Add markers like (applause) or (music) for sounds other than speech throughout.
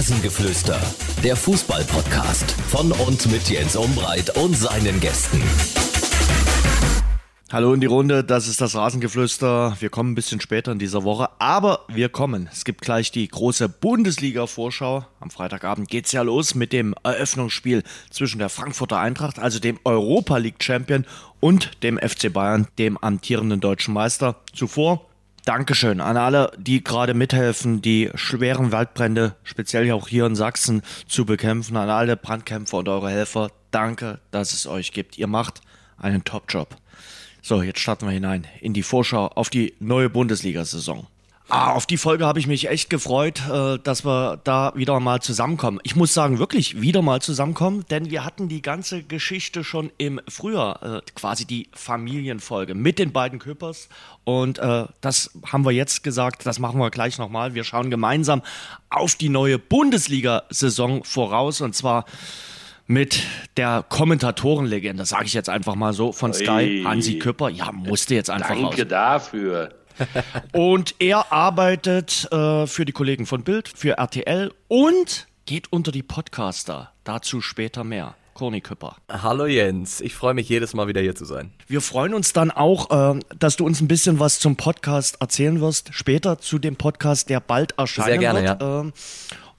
Rasengeflüster, der Fußball-Podcast von und mit Jens Umbreit und seinen Gästen. Hallo in die Runde, das ist das Rasengeflüster. Wir kommen ein bisschen später in dieser Woche, aber wir kommen. Es gibt gleich die große Bundesliga-Vorschau. Am Freitagabend geht's ja los mit dem Eröffnungsspiel zwischen der Frankfurter Eintracht, also dem Europa League Champion, und dem FC Bayern, dem amtierenden deutschen Meister. Zuvor Dankeschön an alle, die gerade mithelfen, die schweren Waldbrände, speziell auch hier in Sachsen, zu bekämpfen. An alle Brandkämpfer und eure Helfer. Danke, dass es euch gibt. Ihr macht einen Top-Job. So, jetzt starten wir hinein in die Vorschau auf die neue Bundesliga-Saison. Ah, auf die Folge habe ich mich echt gefreut, äh, dass wir da wieder mal zusammenkommen. Ich muss sagen, wirklich wieder mal zusammenkommen, denn wir hatten die ganze Geschichte schon im Frühjahr, äh, quasi die Familienfolge mit den beiden Küppers. Und äh, das haben wir jetzt gesagt, das machen wir gleich nochmal. Wir schauen gemeinsam auf die neue Bundesliga-Saison voraus und zwar mit der Kommentatorenlegende, sage ich jetzt einfach mal so, von Sky, Hansi Küpper. Ja, musste jetzt einfach Danke raus. dafür. Und er arbeitet äh, für die Kollegen von Bild, für RTL und geht unter die Podcaster. Dazu später mehr. Corny Küpper. Hallo Jens, ich freue mich jedes Mal wieder hier zu sein. Wir freuen uns dann auch, äh, dass du uns ein bisschen was zum Podcast erzählen wirst, später zu dem Podcast, der bald erscheinen Sehr gerne, wird. Ja. Ähm,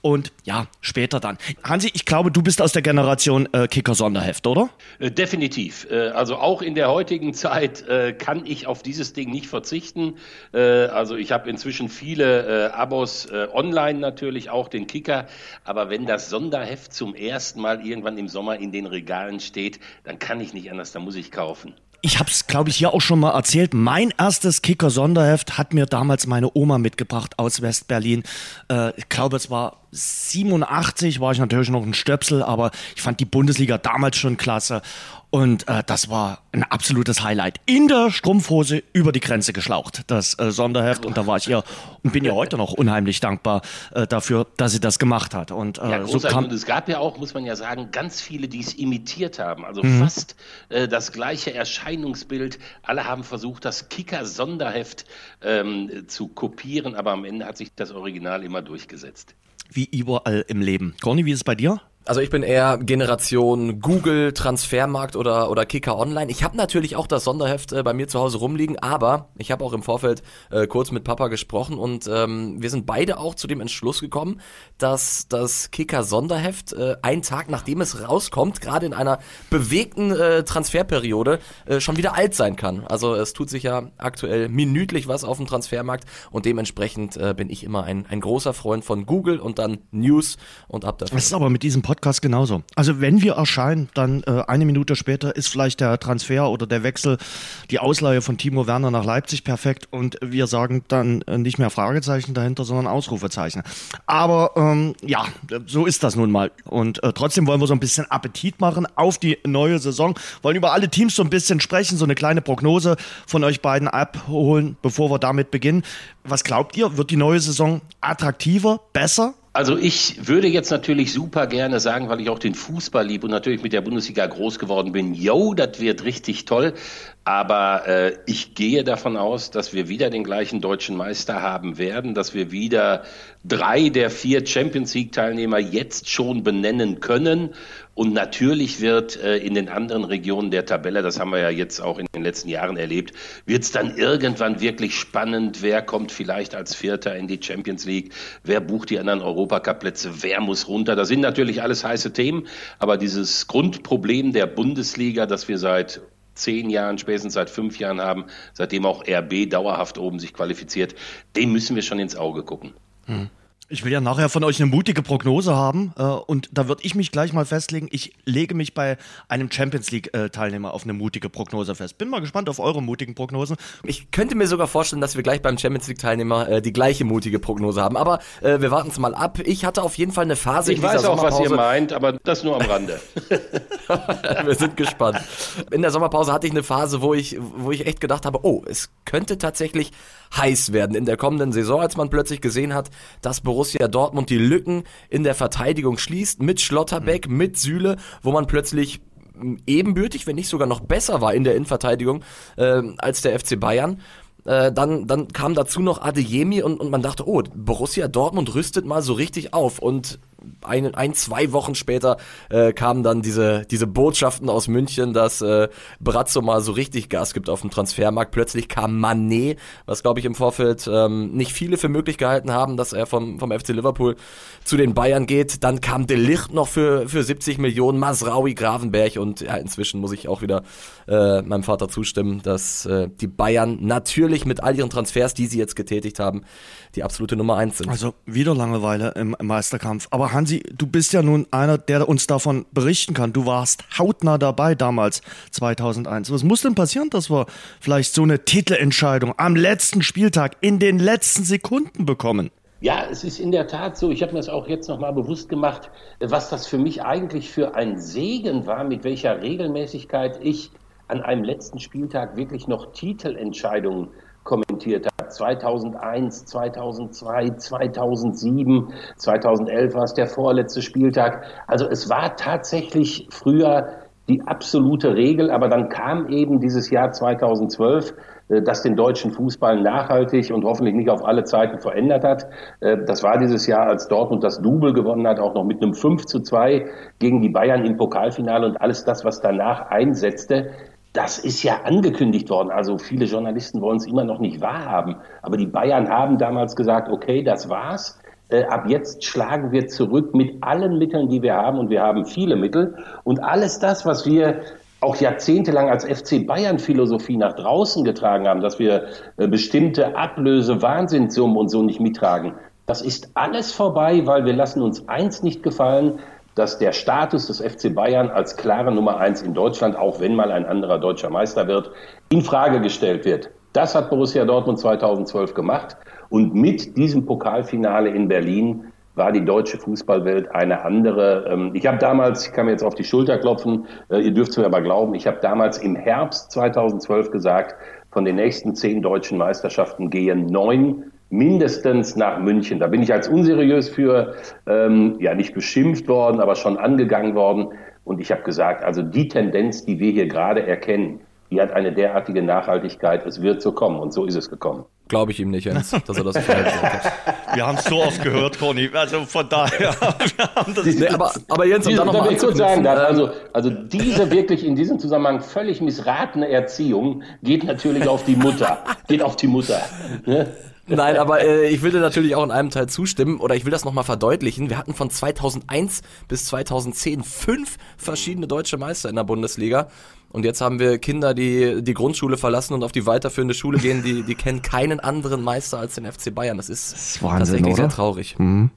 und ja, später dann. Hansi, ich glaube, du bist aus der Generation äh, Kicker-Sonderheft, oder? Äh, definitiv. Äh, also auch in der heutigen (laughs) Zeit äh, kann ich auf dieses Ding nicht verzichten. Also ich habe inzwischen viele Abos online natürlich, auch den Kicker. Aber wenn das Sonderheft zum ersten Mal irgendwann im Sommer in den Regalen steht, dann kann ich nicht anders, dann muss ich kaufen ich habe es, glaube ich, hier auch schon mal erzählt. Mein erstes Kicker-Sonderheft hat mir damals meine Oma mitgebracht aus West-Berlin. Äh, ich glaube, es war 87, war ich natürlich noch ein Stöpsel, aber ich fand die Bundesliga damals schon klasse. Und äh, das war ein absolutes Highlight. In der Strumpfhose über die Grenze geschlaucht, das äh, Sonderheft. Und da war ich ihr und bin ihr heute noch unheimlich dankbar äh, dafür, dass sie das gemacht hat. Und, äh, ja, so kam und es gab ja auch, muss man ja sagen, ganz viele, die es imitiert haben. Also mhm. fast äh, das gleiche Erscheinungsbild. Alle haben versucht, das Kicker-Sonderheft ähm, zu kopieren, aber am Ende hat sich das Original immer durchgesetzt. Wie überall im Leben. Conny, wie ist es bei dir? Also ich bin eher Generation Google, Transfermarkt oder, oder Kicker Online. Ich habe natürlich auch das Sonderheft äh, bei mir zu Hause rumliegen, aber ich habe auch im Vorfeld äh, kurz mit Papa gesprochen und ähm, wir sind beide auch zu dem Entschluss gekommen, dass das Kicker Sonderheft äh, einen Tag nachdem es rauskommt, gerade in einer bewegten äh, Transferperiode, äh, schon wieder alt sein kann. Also es tut sich ja aktuell minütlich was auf dem Transfermarkt und dementsprechend äh, bin ich immer ein, ein großer Freund von Google und dann News und ab dafür. Das ist aber mit diesem Podcast genauso. Also wenn wir erscheinen, dann äh, eine Minute später ist vielleicht der Transfer oder der Wechsel, die Ausleihe von Timo Werner nach Leipzig perfekt und wir sagen dann äh, nicht mehr Fragezeichen dahinter, sondern Ausrufezeichen. Aber ähm, ja, so ist das nun mal. Und äh, trotzdem wollen wir so ein bisschen Appetit machen auf die neue Saison, wollen über alle Teams so ein bisschen sprechen, so eine kleine Prognose von euch beiden abholen, bevor wir damit beginnen. Was glaubt ihr, wird die neue Saison attraktiver, besser? Also ich würde jetzt natürlich super gerne sagen, weil ich auch den Fußball liebe und natürlich mit der Bundesliga groß geworden bin, yo, das wird richtig toll. Aber äh, ich gehe davon aus, dass wir wieder den gleichen deutschen Meister haben werden, dass wir wieder drei der vier Champions League-Teilnehmer jetzt schon benennen können. Und natürlich wird äh, in den anderen Regionen der Tabelle, das haben wir ja jetzt auch in den letzten Jahren erlebt, wird es dann irgendwann wirklich spannend, wer kommt vielleicht als Vierter in die Champions League, wer bucht die anderen Europacup-Plätze, wer muss runter. Das sind natürlich alles heiße Themen, aber dieses Grundproblem der Bundesliga, das wir seit zehn Jahren, spätestens seit fünf Jahren haben, seitdem auch RB dauerhaft oben sich qualifiziert, dem müssen wir schon ins Auge gucken. Hm. Ich will ja nachher von euch eine mutige Prognose haben äh, und da würde ich mich gleich mal festlegen. Ich lege mich bei einem Champions League-Teilnehmer äh, auf eine mutige Prognose fest. Bin mal gespannt auf eure mutigen Prognosen. Ich könnte mir sogar vorstellen, dass wir gleich beim Champions League-Teilnehmer äh, die gleiche mutige Prognose haben. Aber äh, wir warten es mal ab. Ich hatte auf jeden Fall eine Phase. Ich weiß auch, was ihr meint, aber das nur am Rande. (laughs) wir sind gespannt. In der Sommerpause hatte ich eine Phase, wo ich, wo ich echt gedacht habe, oh, es könnte tatsächlich heiß werden in der kommenden Saison, als man plötzlich gesehen hat, dass Borussia Dortmund die Lücken in der Verteidigung schließt mit Schlotterbeck, mhm. mit Süle, wo man plötzlich ebenbürtig, wenn nicht sogar noch besser war in der Innenverteidigung äh, als der FC Bayern. Äh, dann, dann kam dazu noch Adeyemi und, und man dachte, oh, Borussia Dortmund rüstet mal so richtig auf. Und ein, ein zwei Wochen später äh, kamen dann diese, diese Botschaften aus München, dass äh, Brazzo mal so richtig Gas gibt auf dem Transfermarkt. Plötzlich kam Manet, was glaube ich im Vorfeld ähm, nicht viele für möglich gehalten haben, dass er vom, vom FC Liverpool zu den Bayern geht. Dann kam De Licht noch für, für 70 Millionen, Masraui, Gravenberg und ja, inzwischen muss ich auch wieder äh, meinem Vater zustimmen, dass äh, die Bayern natürlich mit all ihren Transfers, die sie jetzt getätigt haben, die absolute Nummer eins sind. Also wieder Langeweile im Meisterkampf. Aber Hansi, du bist ja nun einer, der uns davon berichten kann. Du warst hautnah dabei damals, 2001. Was muss denn passieren, dass wir vielleicht so eine Titelentscheidung am letzten Spieltag in den letzten Sekunden bekommen? Ja, es ist in der Tat so. Ich habe mir das auch jetzt nochmal bewusst gemacht, was das für mich eigentlich für ein Segen war, mit welcher Regelmäßigkeit ich an einem letzten Spieltag wirklich noch Titelentscheidungen kommentiert habe. 2001, 2002, 2007, 2011 war es der vorletzte Spieltag. Also es war tatsächlich früher die absolute Regel, aber dann kam eben dieses Jahr 2012, äh, das den deutschen Fußball nachhaltig und hoffentlich nicht auf alle Zeiten verändert hat. Äh, das war dieses Jahr, als Dortmund das Double gewonnen hat, auch noch mit einem 5 zu 2 gegen die Bayern im Pokalfinale und alles das, was danach einsetzte. Das ist ja angekündigt worden. Also viele Journalisten wollen es immer noch nicht wahrhaben. Aber die Bayern haben damals gesagt, okay, das war's. Äh, ab jetzt schlagen wir zurück mit allen Mitteln, die wir haben. Und wir haben viele Mittel. Und alles das, was wir auch jahrzehntelang als FC Bayern Philosophie nach draußen getragen haben, dass wir äh, bestimmte Ablöse, Wahnsinnssummen und so nicht mittragen. Das ist alles vorbei, weil wir lassen uns eins nicht gefallen dass der Status des FC Bayern als klare Nummer eins in Deutschland, auch wenn mal ein anderer deutscher Meister wird, in Frage gestellt wird. Das hat Borussia Dortmund 2012 gemacht. Und mit diesem Pokalfinale in Berlin war die deutsche Fußballwelt eine andere. Ähm, ich habe damals, ich kann mir jetzt auf die Schulter klopfen, äh, ihr dürft es mir aber glauben, ich habe damals im Herbst 2012 gesagt, von den nächsten zehn deutschen Meisterschaften gehen neun mindestens nach München. Da bin ich als unseriös für, ähm, ja nicht beschimpft worden, aber schon angegangen worden. Und ich habe gesagt, also die Tendenz, die wir hier gerade erkennen, die hat eine derartige Nachhaltigkeit, es wird so kommen. Und so ist es gekommen. Glaube ich ihm nicht, Jens, dass er das hat. (laughs) Wir haben es so oft gehört, Conny. Also von daher. (laughs) nee, aber, aber Jens, um da nochmal kurz sagen darf, also, also diese wirklich in diesem Zusammenhang völlig missratene Erziehung geht natürlich auf die Mutter. Geht auf die Mutter. Ne? Nein, aber äh, ich will dir natürlich auch in einem Teil zustimmen oder ich will das nochmal verdeutlichen. Wir hatten von 2001 bis 2010 fünf verschiedene deutsche Meister in der Bundesliga. Und jetzt haben wir Kinder, die die Grundschule verlassen und auf die weiterführende Schule gehen, die, die kennen keinen anderen Meister als den FC Bayern. Das ist, das ist Wahnsinn, tatsächlich oder? sehr traurig. Mhm.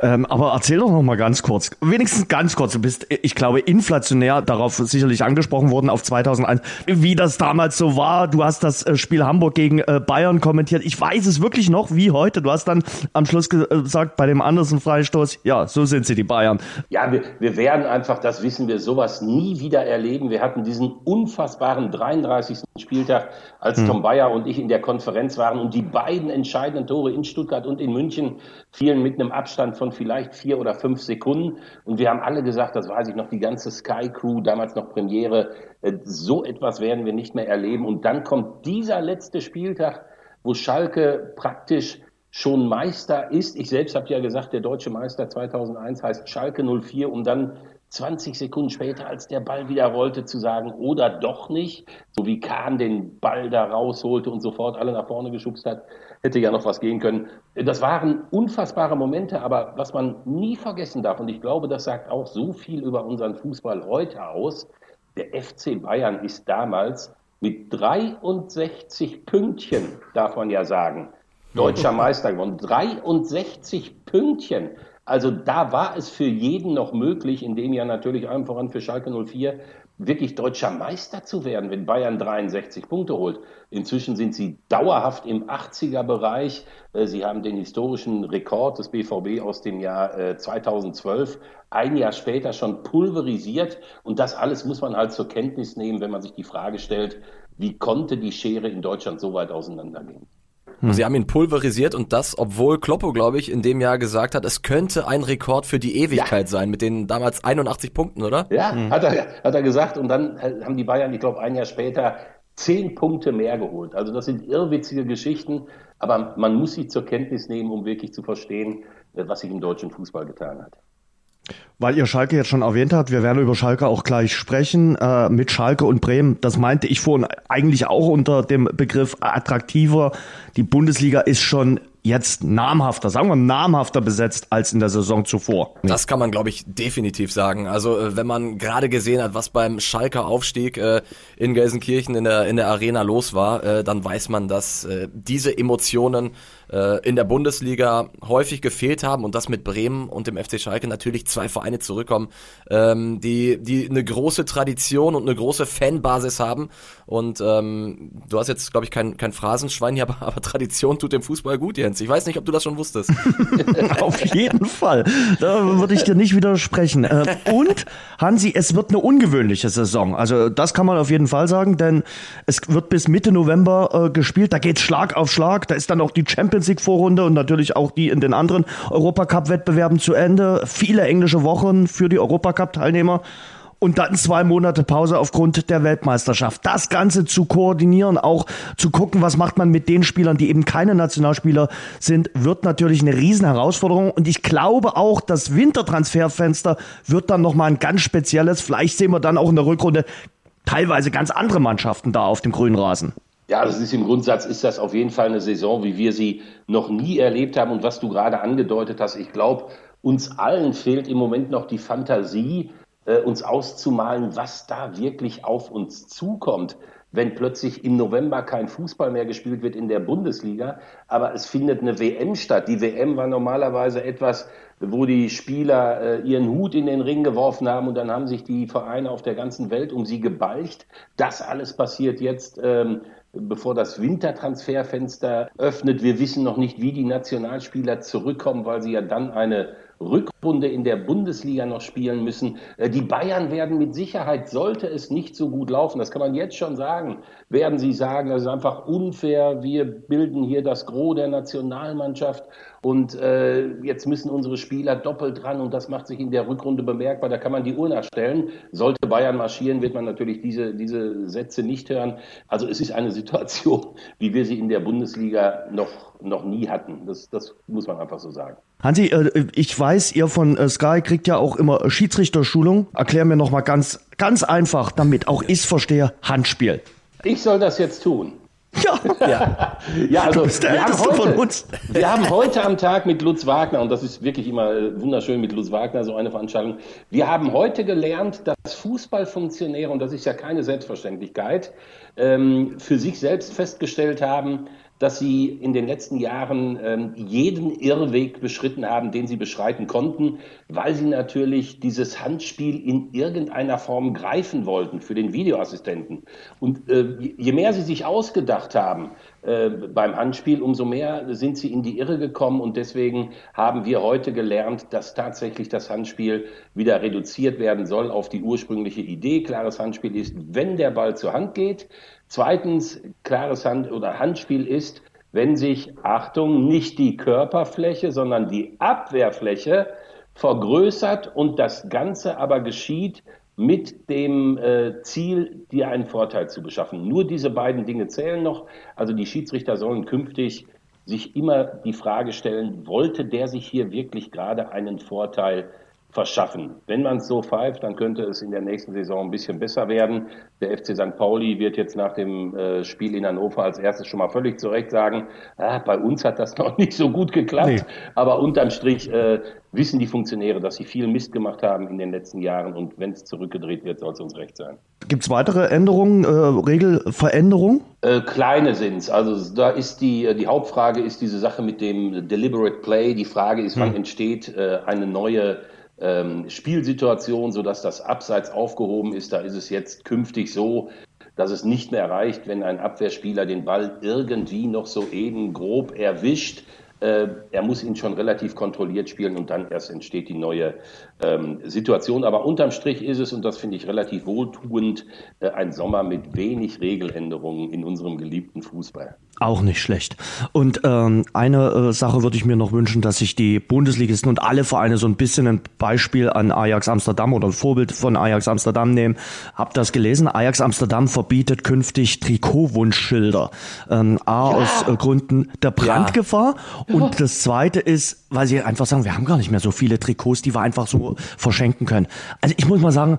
Ähm, aber erzähl doch noch mal ganz kurz, wenigstens ganz kurz, du bist, ich glaube, inflationär darauf sicherlich angesprochen worden auf 2001, wie das damals so war. Du hast das äh, Spiel Hamburg gegen äh, Bayern kommentiert. Ich weiß es wirklich noch wie heute. Du hast dann am Schluss äh, gesagt, bei dem Andersen Freistoß, ja, so sind sie, die Bayern. Ja, wir, wir werden einfach, das wissen wir, sowas nie wieder erleben. Wir hatten diesen unfassbaren 33. Spieltag, als hm. Tom Bayer und ich in der Konferenz waren und die beiden entscheidenden Tore in Stuttgart und in München fielen mit einem Abstand von vielleicht vier oder fünf Sekunden. Und wir haben alle gesagt, das weiß ich noch, die ganze Sky Crew, damals noch Premiere, äh, so etwas werden wir nicht mehr erleben. Und dann kommt dieser letzte Spieltag, wo Schalke praktisch schon Meister ist. Ich selbst habe ja gesagt, der deutsche Meister 2001 heißt Schalke 04, um dann 20 Sekunden später, als der Ball wieder rollte, zu sagen, oder doch nicht, so wie Kahn den Ball da rausholte und sofort alle nach vorne geschubst hat, hätte ja noch was gehen können. Das waren unfassbare Momente, aber was man nie vergessen darf, und ich glaube, das sagt auch so viel über unseren Fußball heute aus, der FC Bayern ist damals mit 63 Pünktchen, darf man ja sagen, deutscher (laughs) Meister geworden. 63 Pünktchen. Also da war es für jeden noch möglich, in dem Jahr natürlich allem voran für Schalke 04, wirklich deutscher Meister zu werden, wenn Bayern 63 Punkte holt. Inzwischen sind sie dauerhaft im 80er-Bereich. Äh, sie haben den historischen Rekord des BVB aus dem Jahr 2012 äh, ein Jahr später schon pulverisiert. Und das alles muss man halt zur Kenntnis nehmen, wenn man sich die Frage stellt, wie konnte die Schere in Deutschland so weit auseinandergehen? Hm. Sie haben ihn pulverisiert und das, obwohl Kloppo, glaube ich, in dem Jahr gesagt hat, es könnte ein Rekord für die Ewigkeit ja. sein mit den damals 81 Punkten, oder? Ja, mhm. hat, er, hat er gesagt. Und dann haben die Bayern, ich glaube, ein Jahr später zehn Punkte mehr geholt. Also das sind irrwitzige Geschichten, aber man muss sie zur Kenntnis nehmen, um wirklich zu verstehen, was sich im deutschen Fußball getan hat. Weil ihr Schalke jetzt schon erwähnt habt, wir werden über Schalke auch gleich sprechen. Äh, mit Schalke und Bremen, das meinte ich vorhin eigentlich auch unter dem Begriff attraktiver. Die Bundesliga ist schon jetzt namhafter, sagen wir namhafter besetzt als in der Saison zuvor. Das kann man, glaube ich, definitiv sagen. Also äh, wenn man gerade gesehen hat, was beim Schalker Aufstieg äh, in Gelsenkirchen in der, in der Arena los war, äh, dann weiß man, dass äh, diese Emotionen äh, in der Bundesliga häufig gefehlt haben und das mit Bremen und dem FC Schalke natürlich zwei Vereine zurückkommen, ähm, die, die eine große Tradition und eine große Fanbasis haben. Und ähm, du hast jetzt, glaube ich, kein, kein Phrasenschwein hier, aber, (laughs) aber Tradition tut dem Fußball gut, Jens. Ich weiß nicht, ob du das schon wusstest. (laughs) Auf jeden Fall. Da würde ich dir nicht widersprechen. Äh, und, Hansi, es wird eine ungewöhnliche Saison. Also das kann man auf jeden Fall sagen, denn es wird bis Mitte November äh, gespielt. Da geht's Schlag auf Schlag. Da ist dann auch die Champions League Vorrunde und natürlich auch die in den anderen Europacup-Wettbewerben zu Ende. Viele englische Wochen für die Europacup-Teilnehmer und dann zwei Monate Pause aufgrund der Weltmeisterschaft. Das Ganze zu koordinieren, auch zu gucken, was macht man mit den Spielern, die eben keine Nationalspieler sind, wird natürlich eine riesen Herausforderung. Und ich glaube auch, das Wintertransferfenster wird dann nochmal ein ganz spezielles. Vielleicht sehen wir dann auch in der Rückrunde teilweise ganz andere Mannschaften da auf dem grünen Rasen. Ja, das ist im Grundsatz ist das auf jeden Fall eine Saison, wie wir sie noch nie erlebt haben. Und was du gerade angedeutet hast, ich glaube, uns allen fehlt im Moment noch die Fantasie, äh, uns auszumalen, was da wirklich auf uns zukommt, wenn plötzlich im November kein Fußball mehr gespielt wird in der Bundesliga, aber es findet eine WM statt. Die WM war normalerweise etwas, wo die Spieler äh, ihren Hut in den Ring geworfen haben und dann haben sich die Vereine auf der ganzen Welt um sie gebalcht. Das alles passiert jetzt ähm, bevor das Wintertransferfenster öffnet. Wir wissen noch nicht, wie die Nationalspieler zurückkommen, weil sie ja dann eine Rückrunde in der Bundesliga noch spielen müssen. Äh, die Bayern werden mit Sicherheit, sollte es nicht so gut laufen, das kann man jetzt schon sagen, werden sie sagen, das ist einfach unfair, wir bilden hier das Gros der Nationalmannschaft und äh, jetzt müssen unsere Spieler doppelt dran und das macht sich in der Rückrunde bemerkbar. Da kann man die Uhr nachstellen. Sollte Bayern marschieren, wird man natürlich diese, diese Sätze nicht hören. Also es ist eine Situation, (laughs) wie wir sie in der Bundesliga noch, noch nie hatten. Das, das muss man einfach so sagen. Hansi, äh, ich weiß, ihr von äh, Sky kriegt ja auch immer Schiedsrichterschulung. Erklär mir nochmal ganz, ganz einfach, damit auch ich verstehe, Handspiel. Ich soll das jetzt tun. Ja, ja. ja also wir haben, heute, wir haben heute am Tag mit Lutz Wagner, und das ist wirklich immer äh, wunderschön mit Lutz Wagner, so eine Veranstaltung, wir haben heute gelernt, dass Fußballfunktionäre, und das ist ja keine Selbstverständlichkeit, ähm, für sich selbst festgestellt haben, dass sie in den letzten Jahren ähm, jeden Irrweg beschritten haben, den sie beschreiten konnten, weil sie natürlich dieses Handspiel in irgendeiner Form greifen wollten für den Videoassistenten. Und äh, je mehr sie sich ausgedacht haben äh, beim Handspiel, umso mehr sind sie in die Irre gekommen. Und deswegen haben wir heute gelernt, dass tatsächlich das Handspiel wieder reduziert werden soll auf die ursprüngliche Idee. Klares Handspiel ist, wenn der Ball zur Hand geht, Zweitens, klares Hand- oder Handspiel ist, wenn sich, Achtung, nicht die Körperfläche, sondern die Abwehrfläche vergrößert und das Ganze aber geschieht mit dem äh, Ziel, dir einen Vorteil zu beschaffen. Nur diese beiden Dinge zählen noch. Also die Schiedsrichter sollen künftig sich immer die Frage stellen, wollte der sich hier wirklich gerade einen Vorteil verschaffen. Wenn man es so pfeift, dann könnte es in der nächsten Saison ein bisschen besser werden. Der FC St. Pauli wird jetzt nach dem äh, Spiel in Hannover als erstes schon mal völlig zu Recht sagen, ah, bei uns hat das (laughs) noch nicht so gut geklappt. Nee. Aber unterm Strich äh, wissen die Funktionäre, dass sie viel Mist gemacht haben in den letzten Jahren und wenn es zurückgedreht wird, soll es uns recht sein. Gibt es weitere Änderungen, äh, Regelveränderungen? Äh, kleine sind es. Also da ist die, die Hauptfrage ist diese Sache mit dem Deliberate Play. Die Frage ist, hm. wann entsteht äh, eine neue ähm, Spielsituation, sodass das Abseits aufgehoben ist. Da ist es jetzt künftig so, dass es nicht mehr reicht, wenn ein Abwehrspieler den Ball irgendwie noch so eben grob erwischt. Äh, er muss ihn schon relativ kontrolliert spielen und dann erst entsteht die neue Situation. Aber unterm Strich ist es, und das finde ich relativ wohltuend, äh, ein Sommer mit wenig Regeländerungen in unserem geliebten Fußball. Auch nicht schlecht. Und ähm, eine äh, Sache würde ich mir noch wünschen, dass sich die Bundesligisten und alle Vereine so ein bisschen ein Beispiel an Ajax Amsterdam oder ein Vorbild von Ajax Amsterdam nehmen. Hab das gelesen? Ajax Amsterdam verbietet künftig Trikotwunschschilder. Ähm, A ja. aus äh, Gründen der Brandgefahr Und das Zweite ist, weil sie einfach sagen, wir haben gar nicht mehr so viele Trikots, die wir einfach so verschenken können. Also ich muss mal sagen,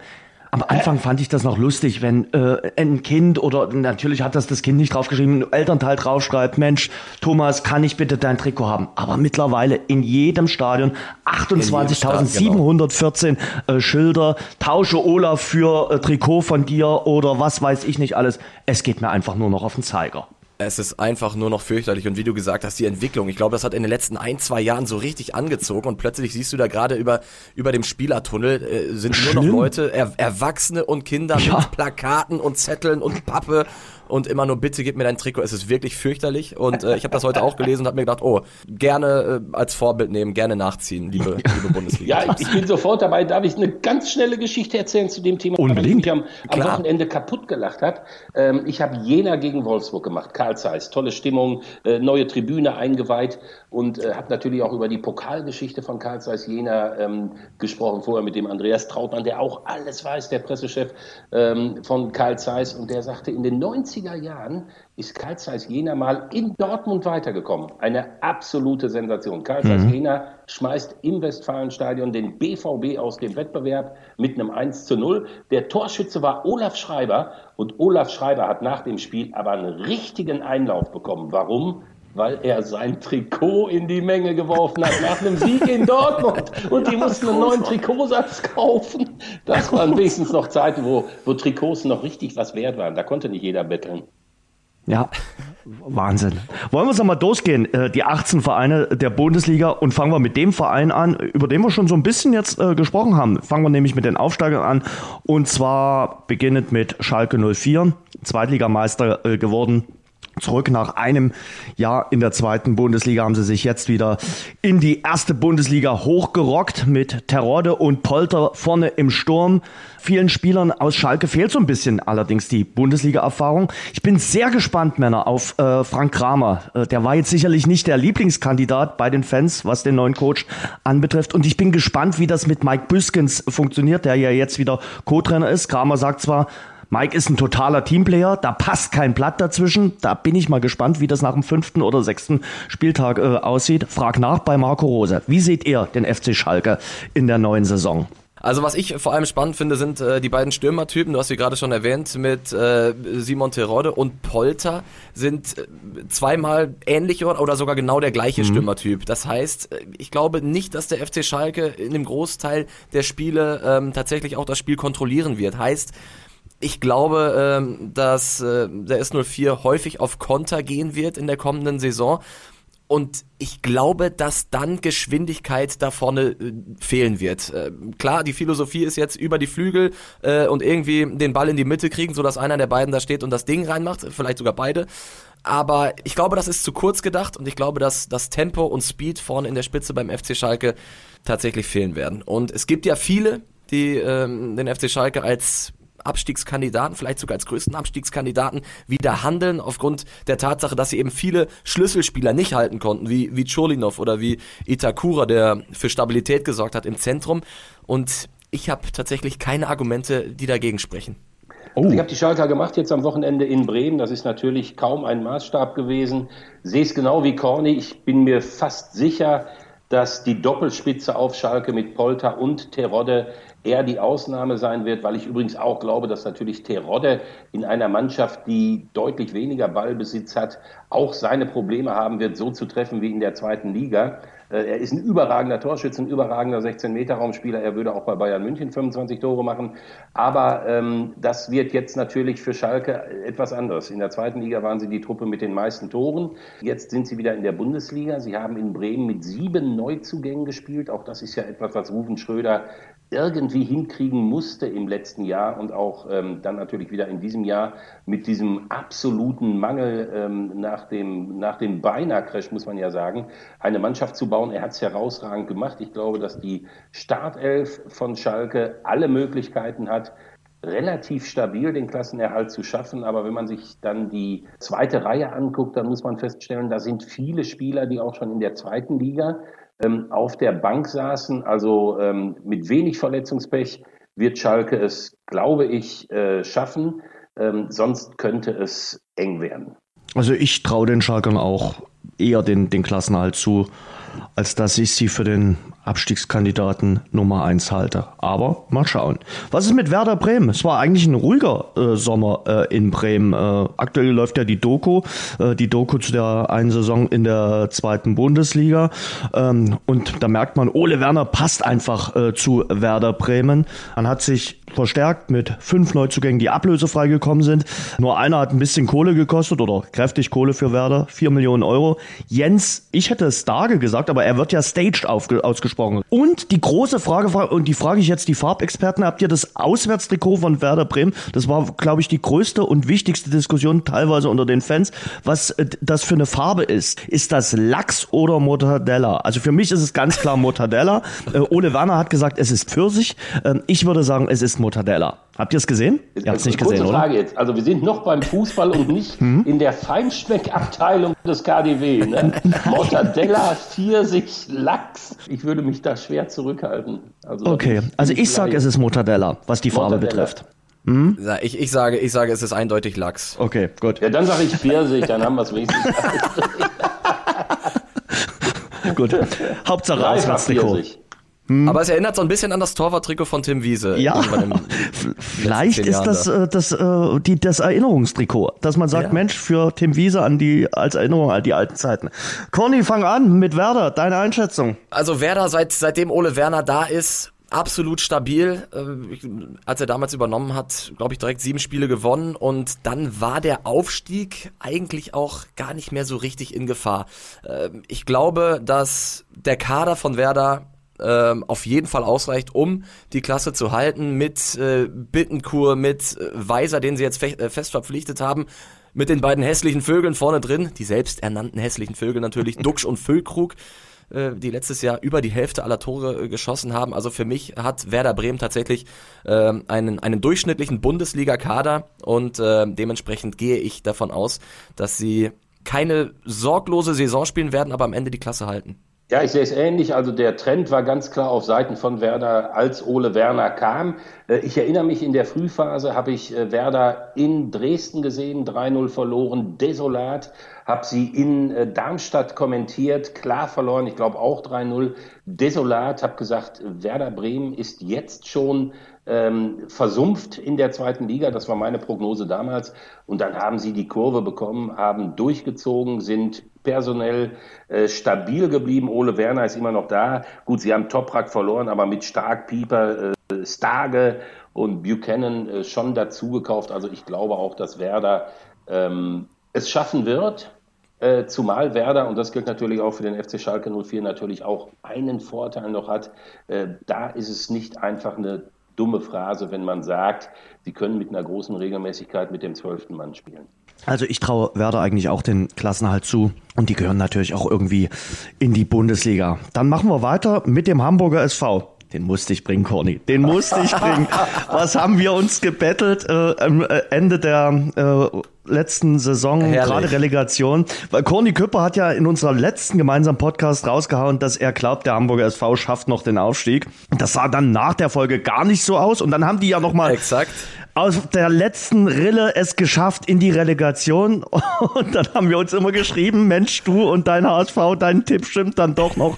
am Anfang fand ich das noch lustig, wenn äh, ein Kind oder natürlich hat das das Kind nicht draufgeschrieben, ein Elternteil draufschreibt, Mensch, Thomas, kann ich bitte dein Trikot haben? Aber mittlerweile in jedem Stadion 28.714 äh, Schilder, tausche Olaf für äh, Trikot von dir oder was weiß ich nicht alles. Es geht mir einfach nur noch auf den Zeiger. Es ist einfach nur noch fürchterlich. Und wie du gesagt hast, die Entwicklung, ich glaube, das hat in den letzten ein, zwei Jahren so richtig angezogen. Und plötzlich siehst du da gerade über, über dem Spielertunnel äh, sind Schlimm. nur noch Leute, er, Erwachsene und Kinder ja. mit Plakaten und Zetteln und Pappe und immer nur bitte gib mir dein Trikot. Es ist wirklich fürchterlich und äh, ich habe das heute auch gelesen und habe mir gedacht, oh, gerne äh, als Vorbild nehmen, gerne nachziehen, liebe, (laughs) liebe Bundesliga. Ja, ich, bin sofort dabei. Darf ich eine ganz schnelle Geschichte erzählen zu dem Thema, weil mich am, am Wochenende kaputt gelacht hat? Ähm, ich habe Jena gegen Wolfsburg gemacht, Karl Zeiss, tolle Stimmung, äh, neue Tribüne eingeweiht und äh, habe natürlich auch über die Pokalgeschichte von Karl Zeiss Jena ähm, gesprochen, vorher mit dem Andreas Trautmann, der auch alles weiß, der Pressechef ähm, von Karl Zeiss und der sagte, in den 90 90er Jahren ist Karl Zeiss Jena mal in Dortmund weitergekommen. Eine absolute Sensation. Karl Zeiss mhm. Jena schmeißt im Westfalenstadion den BVB aus dem Wettbewerb mit einem 1 zu 0. Der Torschütze war Olaf Schreiber und Olaf Schreiber hat nach dem Spiel aber einen richtigen Einlauf bekommen. Warum? Weil er sein Trikot in die Menge geworfen hat nach einem Sieg in (laughs) Dortmund. Und die mussten einen neuen Trikotsatz kaufen. Das waren wenigstens noch Zeiten, wo, wo Trikots noch richtig was wert waren. Da konnte nicht jeder betteln. Ja, Wahnsinn. Wollen wir es nochmal durchgehen, äh, die 18 Vereine der Bundesliga und fangen wir mit dem Verein an, über den wir schon so ein bisschen jetzt äh, gesprochen haben. Fangen wir nämlich mit den Aufsteigern an und zwar beginnend mit Schalke 04, Zweitligameister äh, geworden Zurück nach einem Jahr in der zweiten Bundesliga haben sie sich jetzt wieder in die erste Bundesliga hochgerockt mit Terodde und Polter vorne im Sturm. Vielen Spielern aus Schalke fehlt so ein bisschen allerdings die Bundesliga-Erfahrung. Ich bin sehr gespannt, Männer, auf äh, Frank Kramer. Äh, der war jetzt sicherlich nicht der Lieblingskandidat bei den Fans, was den neuen Coach anbetrifft. Und ich bin gespannt, wie das mit Mike Büskens funktioniert, der ja jetzt wieder Co-Trainer ist. Kramer sagt zwar, Mike ist ein totaler Teamplayer, da passt kein Blatt dazwischen. Da bin ich mal gespannt, wie das nach dem fünften oder sechsten Spieltag äh, aussieht. Frag nach bei Marco Rose. Wie seht ihr den FC Schalke in der neuen Saison? Also was ich vor allem spannend finde, sind äh, die beiden Stürmertypen, du hast sie gerade schon erwähnt, mit äh, Simon Terodde und Polter sind äh, zweimal ähnliche oder sogar genau der gleiche mhm. Stürmertyp. Das heißt, äh, ich glaube nicht, dass der FC Schalke in dem Großteil der Spiele ähm, tatsächlich auch das Spiel kontrollieren wird. Heißt, ich glaube, ähm, dass äh, der S04 häufig auf Konter gehen wird in der kommenden Saison. Und ich glaube, dass dann Geschwindigkeit da vorne äh, fehlen wird. Äh, klar, die Philosophie ist jetzt über die Flügel äh, und irgendwie den Ball in die Mitte kriegen, sodass einer der beiden da steht und das Ding reinmacht, vielleicht sogar beide. Aber ich glaube, das ist zu kurz gedacht und ich glaube, dass das Tempo und Speed vorne in der Spitze beim FC Schalke tatsächlich fehlen werden. Und es gibt ja viele, die ähm, den FC Schalke als Abstiegskandidaten, vielleicht sogar als größten Abstiegskandidaten, wieder handeln, aufgrund der Tatsache, dass sie eben viele Schlüsselspieler nicht halten konnten, wie, wie Cholinov oder wie Itakura, der für Stabilität gesorgt hat im Zentrum. Und ich habe tatsächlich keine Argumente, die dagegen sprechen. Oh. Also ich habe die Schalker gemacht jetzt am Wochenende in Bremen. Das ist natürlich kaum ein Maßstab gewesen. Sehe es genau wie Corny. Ich bin mir fast sicher, dass die Doppelspitze auf Schalke mit Polter und Terodde eher die Ausnahme sein wird, weil ich übrigens auch glaube, dass natürlich Terodde in einer Mannschaft, die deutlich weniger Ballbesitz hat, auch seine Probleme haben wird, so zu treffen wie in der zweiten Liga. Äh, er ist ein überragender Torschütze, ein überragender 16-Meter-Raumspieler. Er würde auch bei Bayern München 25 Tore machen. Aber ähm, das wird jetzt natürlich für Schalke etwas anderes. In der zweiten Liga waren sie die Truppe mit den meisten Toren. Jetzt sind sie wieder in der Bundesliga. Sie haben in Bremen mit sieben Neuzugängen gespielt. Auch das ist ja etwas, was Rufen Schröder irgendwie hinkriegen musste im letzten Jahr und auch ähm, dann natürlich wieder in diesem Jahr mit diesem absoluten Mangel ähm, nach dem, nach dem Beinahe-Crash, muss man ja sagen, eine Mannschaft zu bauen. Er hat es herausragend gemacht. Ich glaube, dass die Startelf von Schalke alle Möglichkeiten hat, relativ stabil den Klassenerhalt zu schaffen. Aber wenn man sich dann die zweite Reihe anguckt, dann muss man feststellen, da sind viele Spieler, die auch schon in der zweiten Liga ähm, auf der Bank saßen. Also ähm, mit wenig Verletzungspech wird Schalke es, glaube ich, äh, schaffen. Ähm, sonst könnte es eng werden. Also ich traue den Schalkern auch eher den, den Klassenerhalt zu, als dass ich sie für den Abstiegskandidaten Nummer 1 halte. Aber mal schauen. Was ist mit Werder Bremen? Es war eigentlich ein ruhiger äh, Sommer äh, in Bremen. Äh, aktuell läuft ja die Doku, äh, die Doku zu der einen Saison in der zweiten Bundesliga. Ähm, und da merkt man, Ole Werner passt einfach äh, zu Werder Bremen. Man hat sich verstärkt mit fünf Neuzugängen, die ablösefrei gekommen sind. Nur einer hat ein bisschen Kohle gekostet oder kräftig Kohle für Werder, vier Millionen Euro. Jens, ich hätte Starge gesagt, aber er wird ja staged ausgesprochen angesprochen. Und die große Frage, und die frage ich jetzt die Farbexperten, habt ihr das Auswärtstrikot von Werder Bremen? Das war, glaube ich, die größte und wichtigste Diskussion teilweise unter den Fans, was äh, das für eine Farbe ist. Ist das Lachs oder Mortadella? Also für mich ist es ganz klar Mortadella. Äh, Ole Werner hat gesagt, es ist Pfirsich. Ähm, ich würde sagen, es ist Mortadella. Habt ihr es gesehen? Ihr habt es nicht gesehen, Frage oder? jetzt. Also wir sind noch beim Fußball und nicht (laughs) hm? in der Feinschmeckabteilung des KDW. Ne? Mortadella, Pfirsich, Lachs. Ich würde mich da schwer zurückhalten. Also, okay, also ich sage, es ist Mortadella, was die Farbe betrifft. Hm? Ich, ich, sage, ich sage, es ist eindeutig Lachs. Okay, gut. Ja, dann sage ich Pfirsich, dann haben wir es wenigstens. (laughs) gut. Hauptsache Auswärtstrikot. Hm. Aber es erinnert so ein bisschen an das Torwarttrikot von Tim Wiese. Ja, (laughs) vielleicht ist das äh, das, äh, die, das Erinnerungstrikot, dass man sagt, ja. Mensch, für Tim Wiese an die, als Erinnerung an die alten Zeiten. Conny, fang an mit Werder, deine Einschätzung. Also Werder, seit, seitdem Ole Werner da ist, absolut stabil. Äh, als er damals übernommen hat, glaube ich, direkt sieben Spiele gewonnen und dann war der Aufstieg eigentlich auch gar nicht mehr so richtig in Gefahr. Äh, ich glaube, dass der Kader von Werder ähm, auf jeden Fall ausreicht, um die Klasse zu halten mit äh, Bittenkur, mit äh, Weiser, den sie jetzt fe äh, fest verpflichtet haben, mit den beiden hässlichen Vögeln vorne drin, die selbsternannten hässlichen Vögel natürlich, Duxch und Füllkrug, äh, die letztes Jahr über die Hälfte aller Tore äh, geschossen haben. Also für mich hat Werder Bremen tatsächlich äh, einen, einen durchschnittlichen Bundesliga-Kader und äh, dementsprechend gehe ich davon aus, dass sie keine sorglose Saison spielen werden, aber am Ende die Klasse halten. Ja, ich sehe es ähnlich. Also der Trend war ganz klar auf Seiten von Werder, als Ole Werner kam. Äh, ich erinnere mich, in der Frühphase habe ich äh, Werder in Dresden gesehen, 3-0 verloren, desolat. Habe sie in äh, Darmstadt kommentiert, klar verloren, ich glaube auch 3-0, desolat. Habe gesagt, Werder Bremen ist jetzt schon ähm, versumpft in der zweiten Liga. Das war meine Prognose damals. Und dann haben sie die Kurve bekommen, haben durchgezogen, sind personell äh, stabil geblieben. Ole Werner ist immer noch da. Gut, sie haben Toprak verloren, aber mit Stark, Pieper, äh, Stage und Buchanan äh, schon dazugekauft. Also ich glaube auch, dass Werder ähm, es schaffen wird. Äh, zumal Werder, und das gilt natürlich auch für den FC Schalke 04, natürlich auch einen Vorteil noch hat. Äh, da ist es nicht einfach eine dumme Phrase, wenn man sagt, sie können mit einer großen Regelmäßigkeit mit dem zwölften Mann spielen. Also ich traue Werder eigentlich auch den Klassenhalt zu und die gehören natürlich auch irgendwie in die Bundesliga. Dann machen wir weiter mit dem Hamburger SV. Den musste ich bringen, Corny. Den musste ich bringen. (laughs) Was haben wir uns gebettelt äh, am äh, Ende der äh, letzten Saison, gerade Relegation. Weil Corny Küpper hat ja in unserer letzten gemeinsamen Podcast rausgehauen, dass er glaubt, der Hamburger SV schafft noch den Aufstieg. Das sah dann nach der Folge gar nicht so aus. Und dann haben die ja nochmal Exakt aus der letzten Rille es geschafft in die Relegation. (laughs) Und dann haben wir uns immer geschrieben, Mensch, du und dein HSV, dein Tipp stimmt dann doch noch.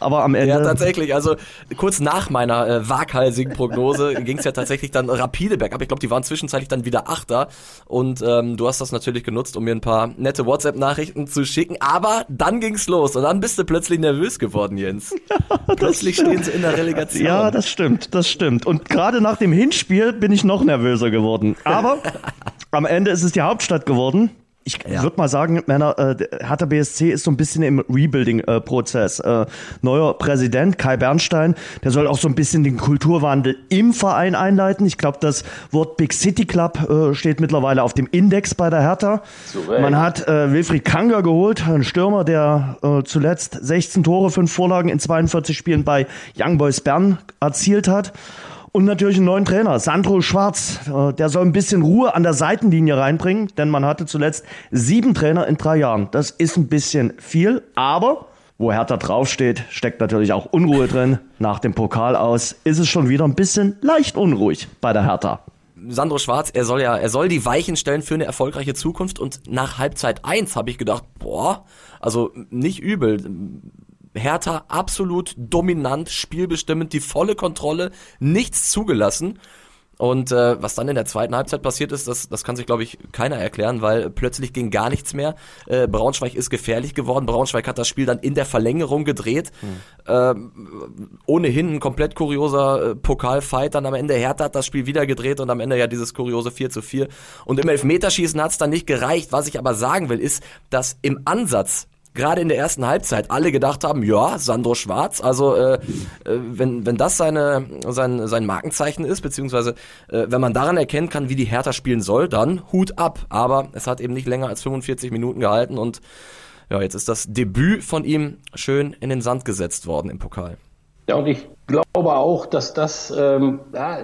Aber am Ende. Ja, tatsächlich. Also kurz nach meiner äh, waghalsigen Prognose (laughs) ging es ja tatsächlich dann rapide bergab. Ich glaube, die waren zwischenzeitlich dann wieder Achter. Und ähm, du hast das natürlich genutzt, um mir ein paar nette WhatsApp-Nachrichten zu schicken. Aber dann ging's los und dann bist du plötzlich nervös geworden, Jens. (laughs) Ja, plötzlich stehen sie in der Relegation. Ja, das stimmt, das stimmt. Und gerade nach dem Hinspiel bin ich noch nervöser geworden. Aber (laughs) am Ende ist es die Hauptstadt geworden. Ich ja. würde mal sagen, Männer, äh, Hertha BSC ist so ein bisschen im Rebuilding-Prozess. Äh, neuer Präsident Kai Bernstein, der soll auch so ein bisschen den Kulturwandel im Verein einleiten. Ich glaube, das Wort Big City Club äh, steht mittlerweile auf dem Index bei der Hertha. Zurecht. Man hat äh, Wilfried Kanga geholt, ein Stürmer, der äh, zuletzt 16 Tore, 5 Vorlagen in 42 Spielen bei Young Boys Bern erzielt hat. Und natürlich einen neuen Trainer, Sandro Schwarz. Äh, der soll ein bisschen Ruhe an der Seitenlinie reinbringen, denn man hatte zuletzt sieben Trainer in drei Jahren. Das ist ein bisschen viel, aber wo Hertha draufsteht, steckt natürlich auch Unruhe drin. Nach dem Pokal aus ist es schon wieder ein bisschen leicht unruhig bei der Hertha. Sandro Schwarz, er soll ja, er soll die Weichen stellen für eine erfolgreiche Zukunft und nach Halbzeit eins habe ich gedacht, boah, also nicht übel. Hertha absolut dominant, spielbestimmend, die volle Kontrolle, nichts zugelassen. Und äh, was dann in der zweiten Halbzeit passiert ist, das, das kann sich, glaube ich, keiner erklären, weil plötzlich ging gar nichts mehr. Äh, Braunschweig ist gefährlich geworden. Braunschweig hat das Spiel dann in der Verlängerung gedreht. Mhm. Äh, ohnehin ein komplett kurioser äh, Pokalfight. Dann am Ende Hertha hat das Spiel wieder gedreht und am Ende ja dieses kuriose 4 zu 4. Und im Elfmeterschießen hat es dann nicht gereicht. Was ich aber sagen will, ist, dass im Ansatz gerade in der ersten Halbzeit alle gedacht haben, ja, Sandro Schwarz, also äh, äh, wenn, wenn das seine, sein, sein Markenzeichen ist, beziehungsweise äh, wenn man daran erkennen kann, wie die Hertha spielen soll, dann Hut ab. Aber es hat eben nicht länger als 45 Minuten gehalten und ja, jetzt ist das Debüt von ihm schön in den Sand gesetzt worden im Pokal. Ja, und ich glaube auch, dass das ähm, ja,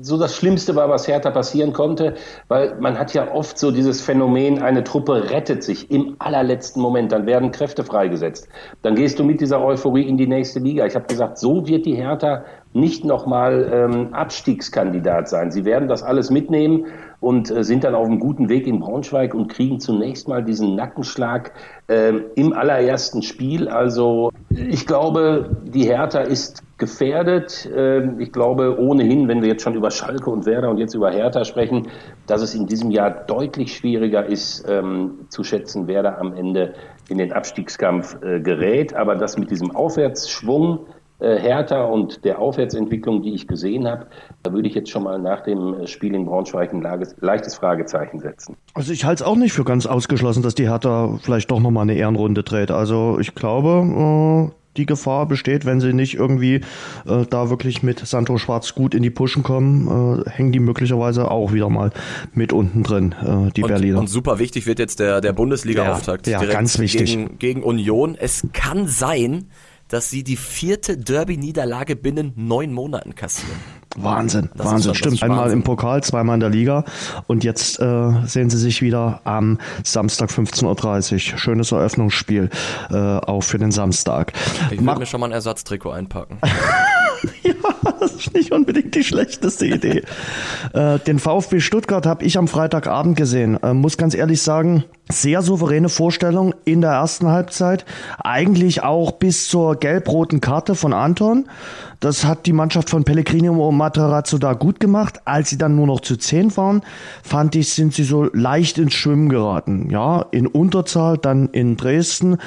so das Schlimmste war, was Hertha passieren konnte, weil man hat ja oft so dieses Phänomen, eine Truppe rettet sich im allerletzten Moment, dann werden Kräfte freigesetzt. Dann gehst du mit dieser Euphorie in die nächste Liga. Ich habe gesagt, so wird die Hertha nicht nochmal ähm, Abstiegskandidat sein. Sie werden das alles mitnehmen und äh, sind dann auf einem guten Weg in Braunschweig und kriegen zunächst mal diesen Nackenschlag äh, im allerersten Spiel. Also ich glaube, die Hertha ist gefährdet. Äh, ich glaube ohnehin, wenn wir jetzt schon über Schalke und Werder und jetzt über Hertha sprechen, dass es in diesem Jahr deutlich schwieriger ist ähm, zu schätzen, wer da am Ende in den Abstiegskampf äh, gerät. Aber das mit diesem Aufwärtsschwung, Hertha und der Aufwärtsentwicklung, die ich gesehen habe, da würde ich jetzt schon mal nach dem äh, Spiel in Braunschweig ein leichtes Fragezeichen setzen. Also ich halte es auch nicht für ganz ausgeschlossen, dass die Hertha vielleicht doch nochmal eine Ehrenrunde dreht. Also ich glaube, äh, die Gefahr besteht, wenn sie nicht irgendwie äh, da wirklich mit Santo Schwarz gut in die Puschen kommen, äh, hängen die möglicherweise auch wieder mal mit unten drin, äh, die und, Berliner. Und super wichtig wird jetzt der, der Bundesliga-Auftakt. Ja, ja, ganz wichtig. Gegen, gegen Union. Es kann sein, dass sie die vierte Derby-Niederlage binnen neun Monaten kassieren. Wahnsinn, das Wahnsinn, stimmt. Einmal Wahnsinn. im Pokal, zweimal in der Liga und jetzt äh, sehen sie sich wieder am Samstag 15.30 Uhr. Schönes Eröffnungsspiel, äh, auch für den Samstag. Ich würde mir schon mal ein Ersatztrikot einpacken. (laughs) (laughs) ja, das ist nicht unbedingt die schlechteste Idee. äh, den VfB Stuttgart habe ich am Freitagabend gesehen. Äh, muss ganz ehrlich sagen, sehr souveräne Vorstellung in der ersten Halbzeit. Eigentlich auch bis zur gelb-roten Karte von Anton. Das hat die Mannschaft von Pellegrino und Materazzo da gut gemacht. Als sie dann nur noch zu zehn waren, fand ich, sind sie so leicht ins Schwimmen geraten. Ja, in Unterzahl, dann in Dresden.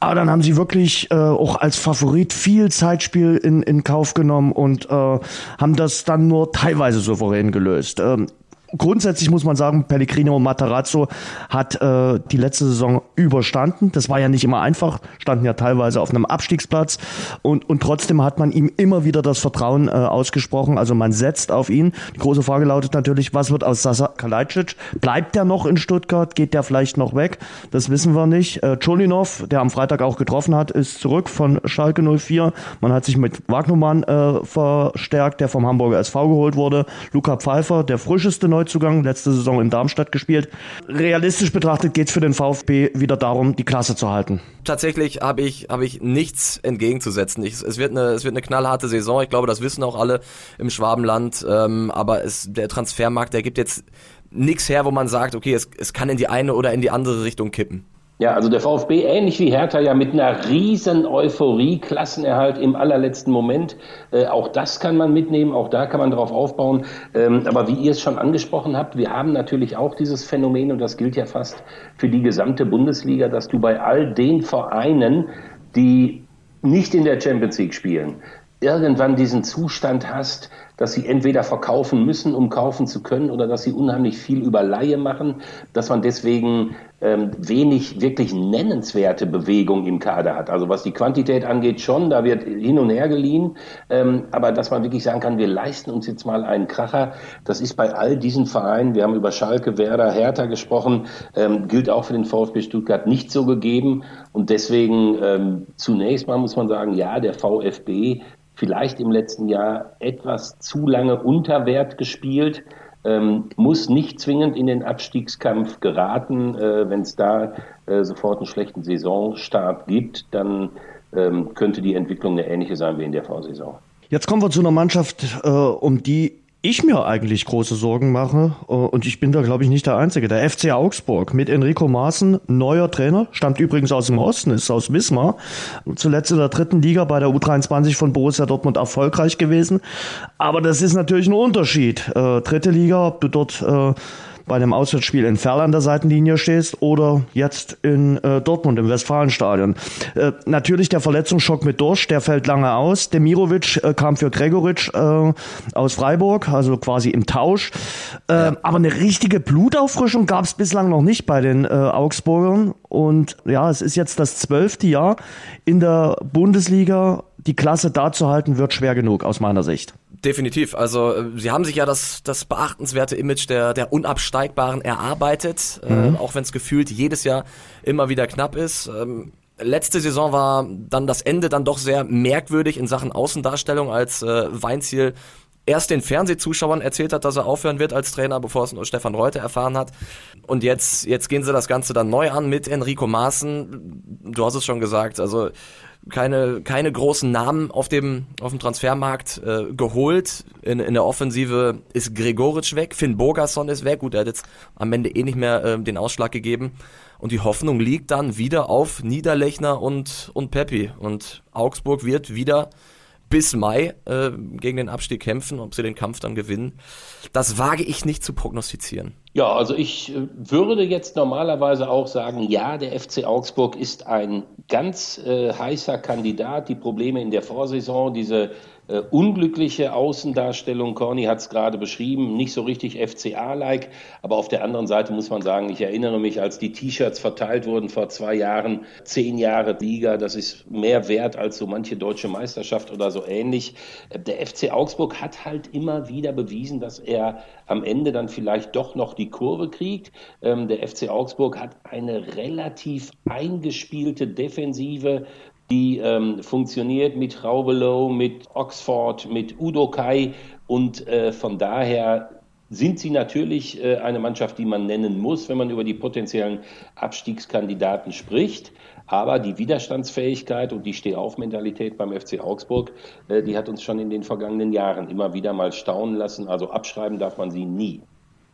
Aber dann haben sie wirklich äh, auch als Favorit viel Zeitspiel in, in Kauf genommen und äh, haben das dann nur teilweise souverän gelöst. Ähm, grundsätzlich muss man sagen, Pellegrino Matarazzo hat äh, die letzte Saison überstanden. Das war ja nicht immer einfach, standen ja teilweise auf einem Abstiegsplatz und, und trotzdem hat man ihm immer wieder das Vertrauen äh, ausgesprochen. Also man setzt auf ihn. Die große Frage lautet natürlich, was wird aus Sasa Kalajdzic? Bleibt der noch in Stuttgart? Geht der vielleicht noch weg? Das wissen wir nicht. Äh, Cholinov, der am Freitag auch getroffen hat, ist zurück von Schalke 04. Man hat sich mit Wagnumann äh, verstärkt, der vom Hamburger SV geholt wurde. Luca Pfeiffer, der frischeste Neu Neuzugang, letzte Saison in Darmstadt gespielt. Realistisch betrachtet geht es für den VfB wieder darum, die Klasse zu halten. Tatsächlich habe ich, hab ich nichts entgegenzusetzen. Ich, es, wird eine, es wird eine knallharte Saison. Ich glaube, das wissen auch alle im Schwabenland. Ähm, aber es, der Transfermarkt, der gibt jetzt nichts her, wo man sagt, okay, es, es kann in die eine oder in die andere Richtung kippen. Ja, also der VfB, ähnlich wie Hertha, ja mit einer riesen Euphorie, Klassenerhalt im allerletzten Moment. Äh, auch das kann man mitnehmen, auch da kann man drauf aufbauen. Ähm, aber wie ihr es schon angesprochen habt, wir haben natürlich auch dieses Phänomen, und das gilt ja fast für die gesamte Bundesliga, dass du bei all den Vereinen, die nicht in der Champions League spielen, irgendwann diesen Zustand hast, dass sie entweder verkaufen müssen, um kaufen zu können, oder dass sie unheimlich viel über Laie machen, dass man deswegen ähm, wenig wirklich nennenswerte Bewegung im Kader hat. Also was die Quantität angeht schon, da wird hin und her geliehen, ähm, aber dass man wirklich sagen kann, wir leisten uns jetzt mal einen Kracher, das ist bei all diesen Vereinen, wir haben über Schalke, Werder, Hertha gesprochen, ähm, gilt auch für den VfB Stuttgart nicht so gegeben. Und deswegen ähm, zunächst mal muss man sagen, ja, der VfB vielleicht im letzten Jahr etwas zu lange unter Wert gespielt, ähm, muss nicht zwingend in den Abstiegskampf geraten. Äh, Wenn es da äh, sofort einen schlechten Saisonstart gibt, dann ähm, könnte die Entwicklung eine ähnliche sein wie in der Vorsaison. Jetzt kommen wir zu einer Mannschaft, äh, um die ich mir eigentlich große Sorgen mache, äh, und ich bin da, glaube ich, nicht der Einzige, der FC Augsburg mit Enrico Maaßen, neuer Trainer, stammt übrigens aus dem Osten, ist aus Wismar, zuletzt in der dritten Liga bei der U23 von Borussia Dortmund erfolgreich gewesen. Aber das ist natürlich ein Unterschied. Äh, dritte Liga, ob du dort äh, bei einem Auswärtsspiel in Ferl an der Seitenlinie stehst oder jetzt in äh, Dortmund im Westfalenstadion. Äh, natürlich der Verletzungsschock mit Dorsch, der fällt lange aus. Demirovic äh, kam für Gregoritsch äh, aus Freiburg, also quasi im Tausch. Äh, ja. Aber eine richtige Blutauffrischung gab es bislang noch nicht bei den äh, Augsburgern. Und ja, es ist jetzt das zwölfte Jahr in der Bundesliga. Die Klasse da zu halten, wird schwer genug aus meiner Sicht. Definitiv. Also äh, sie haben sich ja das, das beachtenswerte Image der, der Unabsteigbaren erarbeitet, äh, mhm. äh, auch wenn es gefühlt jedes Jahr immer wieder knapp ist. Ähm, letzte Saison war dann das Ende dann doch sehr merkwürdig in Sachen Außendarstellung, als äh, Weinziel erst den Fernsehzuschauern erzählt hat, dass er aufhören wird als Trainer, bevor es nur Stefan Reuter erfahren hat. Und jetzt, jetzt gehen sie das Ganze dann neu an mit Enrico Maaßen. Du hast es schon gesagt, also keine, keine großen Namen auf dem, auf dem Transfermarkt äh, geholt. In, in der Offensive ist Gregoritsch weg, Finn Bogerson ist weg. Gut, er hat jetzt am Ende eh nicht mehr äh, den Ausschlag gegeben. Und die Hoffnung liegt dann wieder auf Niederlechner und, und Peppi. Und Augsburg wird wieder bis Mai äh, gegen den Abstieg kämpfen. Ob sie den Kampf dann gewinnen, das wage ich nicht zu prognostizieren. Ja, also ich äh, würde jetzt normalerweise auch sagen, ja, der FC Augsburg ist ein ganz äh, heißer Kandidat. Die Probleme in der Vorsaison, diese äh, unglückliche Außendarstellung, Corny hat es gerade beschrieben, nicht so richtig FCA-like, aber auf der anderen Seite muss man sagen, ich erinnere mich, als die T-Shirts verteilt wurden vor zwei Jahren, zehn Jahre Liga, das ist mehr wert als so manche deutsche Meisterschaft oder so ähnlich. Äh, der FC Augsburg hat halt immer wieder bewiesen, dass er am Ende dann vielleicht doch noch die Kurve kriegt. Ähm, der FC Augsburg hat eine relativ eingespielte Defensive, die ähm, funktioniert mit Raubelow, mit Oxford, mit Udo Kai und äh, von daher sind sie natürlich äh, eine Mannschaft, die man nennen muss, wenn man über die potenziellen Abstiegskandidaten spricht. Aber die Widerstandsfähigkeit und die Stehaufmentalität beim FC Augsburg, äh, die hat uns schon in den vergangenen Jahren immer wieder mal staunen lassen. Also abschreiben darf man sie nie.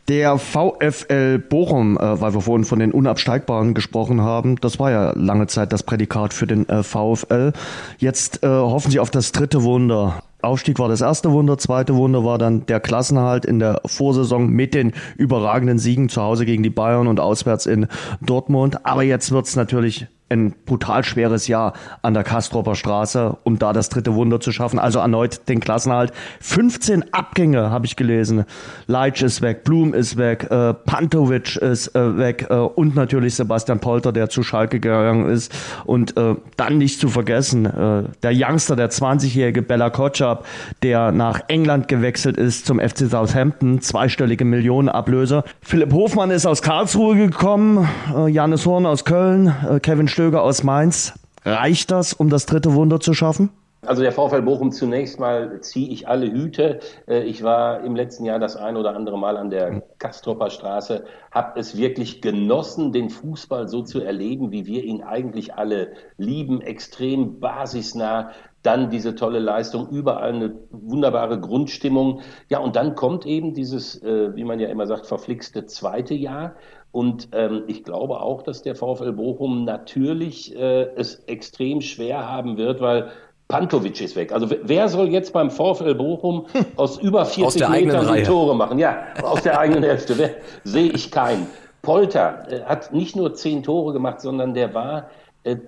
Der VfL Bochum, äh, weil wir vorhin von den Unabsteigbaren gesprochen haben, das war ja lange Zeit das Prädikat für den äh, VfL. Jetzt äh, hoffen sie auf das dritte Wunder. Aufstieg war das erste Wunder, zweite Wunder war dann der Klassenhalt in der Vorsaison mit den überragenden Siegen zu Hause gegen die Bayern und auswärts in Dortmund. Aber jetzt wird's natürlich ein brutal schweres Jahr an der Kastropper Straße, um da das dritte Wunder zu schaffen. Also erneut den Klassenhalt. 15 Abgänge habe ich gelesen. Leitsch ist weg, Blum ist weg, äh, Pantovic ist äh, weg äh, und natürlich Sebastian Polter, der zu Schalke gegangen ist. Und äh, dann nicht zu vergessen, äh, der Youngster, der 20-jährige Bella Kotschap, der nach England gewechselt ist zum FC Southampton, zweistellige Millionenablöse. Philipp Hofmann ist aus Karlsruhe gekommen, äh, Janis Horn aus Köln, äh, Kevin Stöger aus Mainz. Reicht das, um das dritte Wunder zu schaffen? Also der VfL Bochum zunächst mal ziehe ich alle Hüte. Äh, ich war im letzten Jahr das ein oder andere Mal an der Kastropper Straße, habe es wirklich genossen, den Fußball so zu erleben, wie wir ihn eigentlich alle lieben, extrem basisnah. Dann diese tolle Leistung, überall eine wunderbare Grundstimmung. Ja, und dann kommt eben dieses, äh, wie man ja immer sagt, verflixte zweite Jahr. Und ähm, ich glaube auch, dass der VfL Bochum natürlich äh, es extrem schwer haben wird, weil Pantovic ist weg. Also wer soll jetzt beim VfL Bochum aus über 40 Metern die Tore machen? Ja, aus der eigenen Hälfte. Sehe ich keinen. Polter äh, hat nicht nur zehn Tore gemacht, sondern der war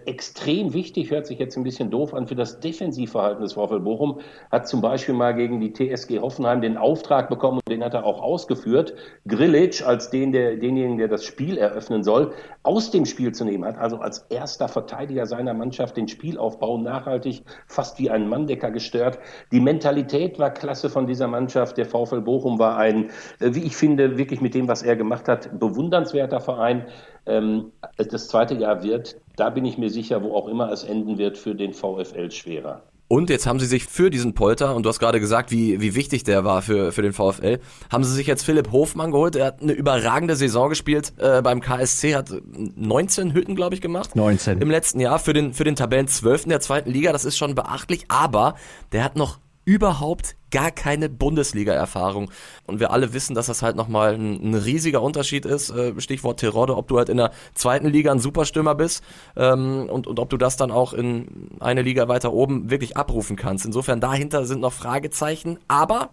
extrem wichtig, hört sich jetzt ein bisschen doof an, für das Defensivverhalten des VfL Bochum, hat zum Beispiel mal gegen die TSG Hoffenheim den Auftrag bekommen und den hat er auch ausgeführt, Grilic als den, der, denjenigen, der das Spiel eröffnen soll, aus dem Spiel zu nehmen, hat also als erster Verteidiger seiner Mannschaft den Spielaufbau nachhaltig fast wie ein Manndecker gestört. Die Mentalität war klasse von dieser Mannschaft. Der VfL Bochum war ein, äh, wie ich finde, wirklich mit dem, was er gemacht hat, bewundernswerter Verein. Ähm, das zweite Jahr wird, da bin ich mir sicher, wo auch immer es enden wird, für den VfL schwerer. Und jetzt haben sie sich für diesen Polter, und du hast gerade gesagt, wie, wie wichtig der war für, für den VfL, haben sie sich jetzt Philipp Hofmann geholt. Er hat eine überragende Saison gespielt äh, beim KSC, hat 19 Hütten, glaube ich, gemacht. 19. Im letzten Jahr für den, für den Tabellen 12. der zweiten Liga. Das ist schon beachtlich, aber der hat noch überhaupt gar keine Bundesliga-Erfahrung. Und wir alle wissen, dass das halt nochmal ein, ein riesiger Unterschied ist. Äh, Stichwort Terodde, ob du halt in der zweiten Liga ein Superstürmer bist ähm, und, und ob du das dann auch in eine Liga weiter oben wirklich abrufen kannst. Insofern dahinter sind noch Fragezeichen, aber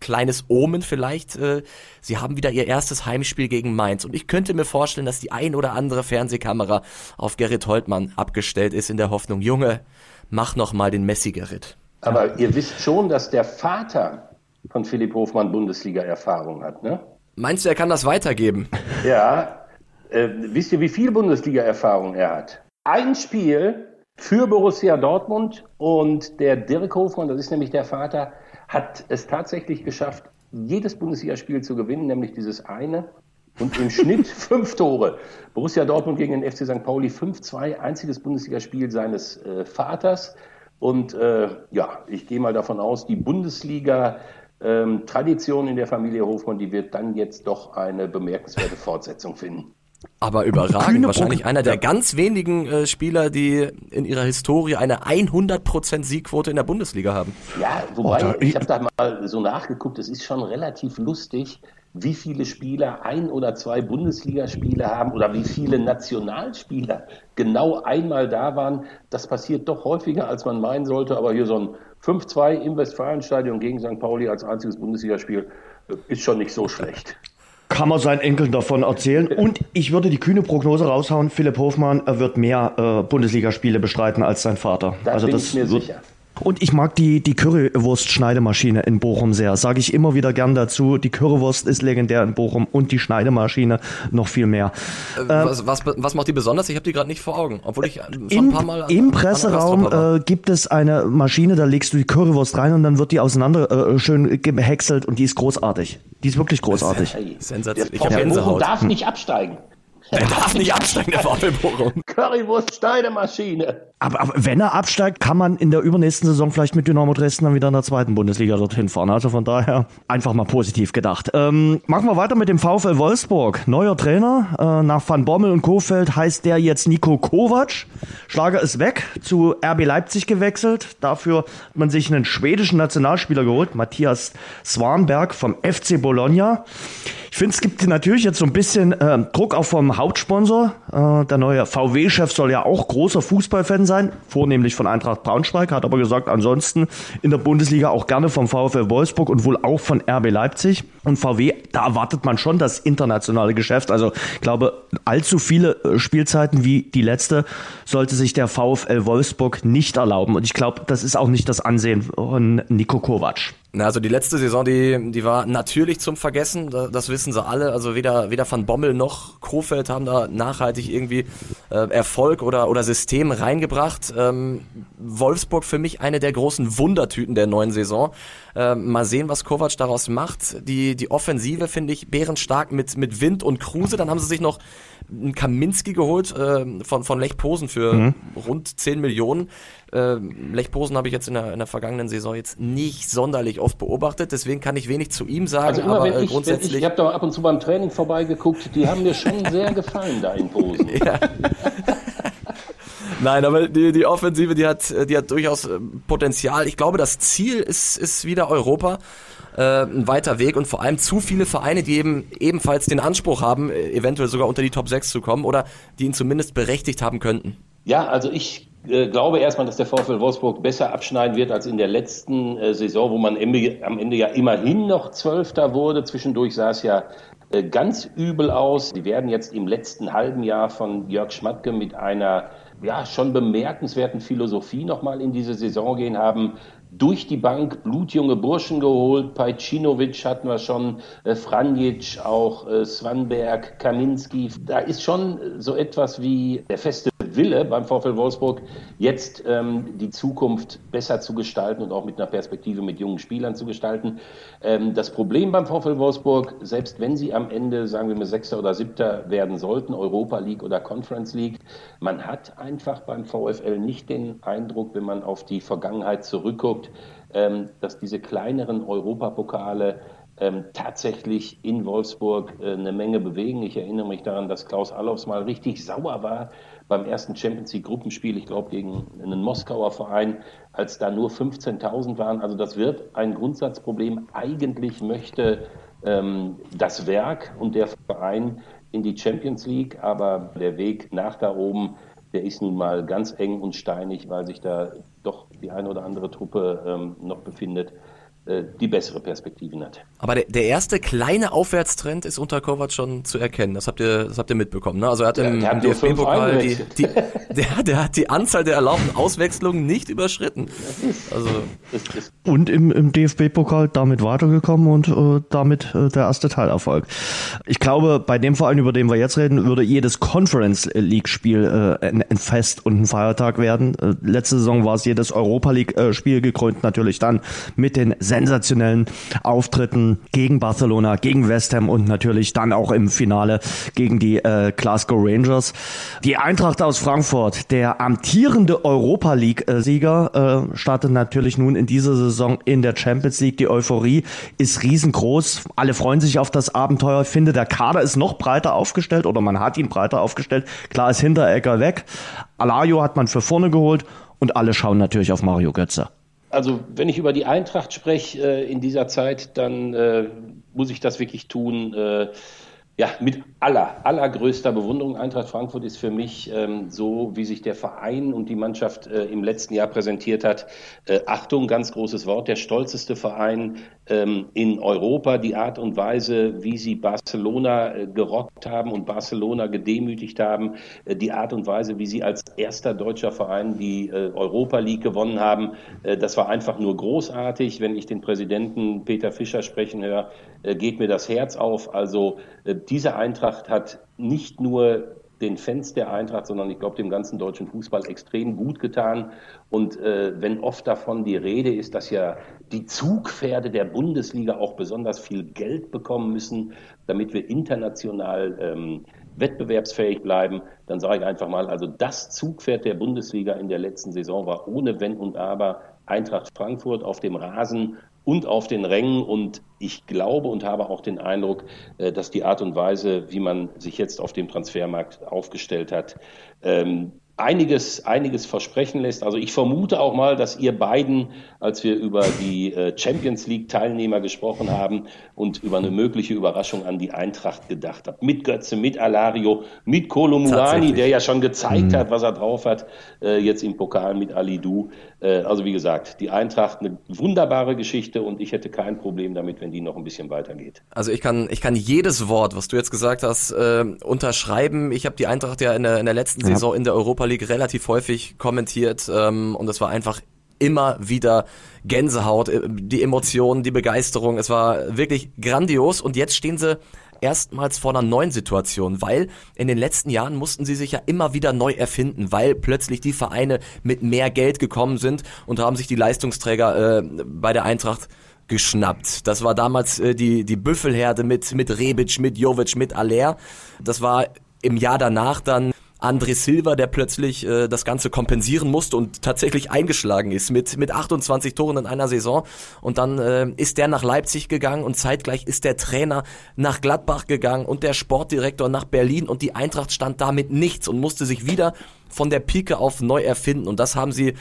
kleines Omen vielleicht. Äh, sie haben wieder ihr erstes Heimspiel gegen Mainz. Und ich könnte mir vorstellen, dass die ein oder andere Fernsehkamera auf Gerrit Holtmann abgestellt ist in der Hoffnung, Junge, mach noch mal den Messi-Gerrit. Aber ihr wisst schon, dass der Vater von Philipp Hofmann Bundesliga-Erfahrung hat, ne? Meinst du, er kann das weitergeben? (laughs) Ja. Äh, wisst ihr, wie viel Bundesliga-Erfahrung er hat? Ein Spiel für Borussia Dortmund und der Dirk Hofmann, das ist nämlich der Vater, hat es tatsächlich geschafft, jedes Bundesligaspiel zu gewinnen, nämlich dieses eine. Und im Schnitt (laughs) fünf Tore. Borussia Dortmund gegen den FC St. Pauli 5-2, einziges Bundesligaspiel seines äh, Vaters. Und äh, ja, ich gehe mal davon aus, die Bundesliga-Tradition ähm, in der Familie Hofmann, die wird dann jetzt doch eine bemerkenswerte Fortsetzung finden. Aber überragend, wahrscheinlich einer der ganz wenigen äh, Spieler, die in ihrer Historie eine 100% Siegquote in der Bundesliga haben. Ja, wobei, oh, ich habe da mal so nachgeguckt, es ist schon relativ lustig, wie viele Spieler ein oder zwei Bundesligaspiele haben oder wie viele Nationalspieler genau einmal da waren. Das passiert doch häufiger, als man meinen sollte. Aber hier so ein 5-2 im Westfalenstadion gegen St. Pauli als einziges Bundesligaspiel äh, ist schon nicht so schlecht kann man seinen Enkeln davon erzählen. Und ich würde die kühne Prognose raushauen, Philipp Hofmann er wird mehr äh, Bundesligaspiele bestreiten als sein Vater. Da also das wird, sicher. Und ich mag die, die Currywurst-Schneidemaschine in Bochum sehr. Sage ich immer wieder gern dazu. Die Currywurst ist legendär in Bochum und die Schneidemaschine noch viel mehr. Äh, was, was, was macht die besonders? Ich habe die gerade nicht vor Augen, obwohl ich schon im, ein paar Mal. Im Presseraum äh, gibt es eine Maschine, da legst du die Currywurst rein und dann wird die auseinander äh, schön gehäckselt und die ist großartig. Die ist wirklich großartig. Sensationell. Ich habe darf nicht absteigen. Er darf nicht absteigen, der VfL (laughs) Bochum. Currywurst Steidemaschine. Aber, aber wenn er absteigt, kann man in der übernächsten Saison vielleicht mit Dynamo Dresden dann wieder in der zweiten Bundesliga dorthin fahren. Also von daher einfach mal positiv gedacht. Ähm, machen wir weiter mit dem VfL Wolfsburg. Neuer Trainer. Äh, nach Van Bommel und Kofeld heißt der jetzt Nico Kovac. Schlager ist weg, zu RB Leipzig gewechselt. Dafür hat man sich einen schwedischen Nationalspieler geholt, Matthias Swanberg vom FC Bologna. Ich finde, es gibt natürlich jetzt so ein bisschen äh, Druck auch vom Hauptsponsor. Äh, der neue VW-Chef soll ja auch großer Fußballfan sein, vornehmlich von Eintracht Braunschweig, hat aber gesagt, ansonsten in der Bundesliga auch gerne vom VfL Wolfsburg und wohl auch von RB Leipzig. Und VW, da erwartet man schon das internationale Geschäft. Also ich glaube, allzu viele äh, Spielzeiten wie die letzte sollte sich der VfL Wolfsburg nicht erlauben. Und ich glaube, das ist auch nicht das Ansehen von Niko Kovac. Na, also die letzte Saison, die, die war natürlich zum Vergessen, das, wissen sie alle. Also weder, weder Van Bommel noch Kofeld haben da nachhaltig irgendwie äh, Erfolg oder, oder System reingebracht. Ähm, Wolfsburg für mich eine der großen Wundertüten der neuen Saison. Äh, mal sehen, was Kovac daraus macht. Die, die Offensive finde ich bärenstark mit, mit Wind und Kruse. Dann haben sie sich noch einen Kaminski geholt äh, von, von Lech Posen für mhm. rund 10 Millionen. Äh, Lech Posen habe ich jetzt in der, in der vergangenen Saison jetzt nicht sonderlich oft beobachtet, deswegen kann ich wenig zu ihm sagen. Also immer, aber wenn äh, ich, grundsätzlich. ich, ich habe da ab und zu beim Training vorbeigeguckt, die haben mir schon sehr gefallen da in Posen. (laughs) Ja. Nein, aber die, die Offensive, die hat, die hat durchaus äh, Potenzial. Ich glaube, das Ziel ist, ist wieder Europa. Äh, ein weiter Weg und vor allem zu viele Vereine, die eben ebenfalls den Anspruch haben, eventuell sogar unter die Top 6 zu kommen oder die ihn zumindest berechtigt haben könnten. Ja, also ich äh, glaube erstmal, dass der VfL Wolfsburg besser abschneiden wird als in der letzten äh, Saison, wo man Ende, am Ende ja immerhin noch Zwölfter wurde. Zwischendurch sah es ja äh, ganz übel aus. Die werden jetzt im letzten halben Jahr von Jörg Schmatke mit einer ja, schon bemerkenswerten Philosophie nochmal in diese Saison gehen, haben durch die Bank blutjunge Burschen geholt. Pajcinovic hatten wir schon, äh, Franjic, auch äh, Swanberg, Kaminski. Da ist schon so etwas wie der feste Wille beim VfL Wolfsburg, jetzt ähm, die Zukunft besser zu gestalten und auch mit einer Perspektive mit jungen Spielern zu gestalten. Ähm, das Problem beim VfL Wolfsburg, selbst wenn sie am Ende, sagen wir mal, Sechster oder Siebter werden sollten, Europa League oder Conference League, man hat einfach beim VfL nicht den Eindruck, wenn man auf die Vergangenheit zurückguckt, ähm, dass diese kleineren Europapokale ähm, tatsächlich in Wolfsburg äh, eine Menge bewegen. Ich erinnere mich daran, dass Klaus Allofs mal richtig sauer war beim ersten Champions League Gruppenspiel, ich glaube gegen einen Moskauer Verein, als da nur 15.000 waren. Also das wird ein Grundsatzproblem. Eigentlich möchte ähm, das Werk und der Verein in die Champions League, aber der Weg nach da oben, der ist nun mal ganz eng und steinig, weil sich da die eine oder andere Truppe ähm, noch befindet. Äh, die bessere Perspektiven hat. Aber der, der erste kleine Aufwärtstrend ist unter Kovac schon zu erkennen. Das habt ihr, das habt ihr mitbekommen. Ne? Also er hat im, im DFB-Pokal die, die, der, der hat die Anzahl der erlaubten Auswechslungen nicht überschritten. Also und im, im DFB-Pokal damit weitergekommen und äh, damit äh, der erste Teilerfolg. Ich glaube, bei dem Verein, über den wir jetzt reden, würde jedes Conference League-Spiel äh, ein, ein, Fest und ein Feiertag werden. Äh, letzte Saison war es jedes Europa League-Spiel gekrönt, natürlich dann mit den sensationellen Auftritten gegen Barcelona, gegen West Ham und natürlich dann auch im Finale gegen die äh, Glasgow Rangers. Die Eintracht aus Frankfurt, der amtierende Europa League-Sieger, äh, startet natürlich nun in dieser Saison in der Champions League. Die Euphorie ist riesengroß. Alle freuen sich auf das Abenteuer. Ich finde, der Kader ist noch breiter aufgestellt oder man hat ihn breiter aufgestellt. Klar ist Hinteregger weg. Alario hat man für vorne geholt und alle schauen natürlich auf Mario Götze. Also wenn ich über die Eintracht spreche äh, in dieser Zeit, dann äh, muss ich das wirklich tun. Äh, ja, mit aller, allergrößter Bewunderung. Eintracht Frankfurt ist für mich ähm, so, wie sich der Verein und die Mannschaft äh, im letzten Jahr präsentiert hat. Äh, Achtung, ganz großes Wort, der stolzeste Verein in Europa. Die Art und Weise, wie sie Barcelona äh, gerockt haben und Barcelona gedemütigt haben. Äh, die Art und Weise, wie sie als erster deutscher Verein die äh, Europa League gewonnen haben. Das war einfach nur großartig. Wenn ich den Präsidenten Peter Fischer sprechen höre, geht mir das Herz auf. Also diese Eintracht hat nicht nur den Fans der Eintracht, sondern ich glaube dem ganzen deutschen Fußball extrem gut getan. Und äh, wenn oft davon die Rede ist, dass ja die Zugpferde der Bundesliga auch besonders viel Geld bekommen müssen, damit wir international ähm, wettbewerbsfähig bleiben, dann sage ich einfach mal, also das Zugpferd der Bundesliga in der letzten Saison war ohne Wenn und Aber Eintracht Frankfurt auf dem Rasen und auf den Rängen. Und ich glaube und habe auch den Eindruck, äh, dass die Art und Weise, wie man sich jetzt auf dem Transfermarkt aufgestellt hat, ähm, einiges, einiges versprechen lässt. Also ich vermute auch mal, dass ihr beiden, als wir über die äh, Champions League Teilnehmer gesprochen haben und über eine mögliche Überraschung an die Eintracht gedacht habt. Mit Götze, mit Alario, mit Kolomurani, der ja schon gezeigt mhm. hat, was er drauf hat, äh, jetzt im Pokal mit Alidou. Äh, also wie gesagt, die Eintracht eine wunderbare Geschichte und ich hätte kein Problem damit, wenn die noch ein bisschen weitergeht. Also ich kann, ich kann jedes Wort, was du jetzt gesagt hast, äh, unterschreiben. Ich habe die Eintracht ja in der, in der letzten ja. Saison in der Europa League relativ häufig kommentiert ähm, und es war einfach immer wieder Gänsehaut, äh, die Emotionen, die Begeisterung. Es war wirklich grandios und jetzt stehen sie erstmals vor einer neuen Situation, weil in den letzten Jahren mussten sie sich ja immer wieder neu erfinden, weil plötzlich die Vereine mit mehr Geld gekommen sind und haben sich die Leistungsträger äh, bei der Eintracht geschnappt. Das war damals äh, die, die Büffelherde mit, mit Rebic, mit Jovic, mit Aller. Das war im Jahr danach dann André Silva, der plötzlich äh, das Ganze kompensieren musste und tatsächlich eingeschlagen ist mit, mit 28 Toren in einer Saison. Und dann äh, ist der nach Leipzig gegangen und zeitgleich ist der Trainer nach Gladbach gegangen und der Sportdirektor nach Berlin und die Eintracht stand da mit nichts und musste sich wieder von der Pike auf neu erfinden. Und das haben sie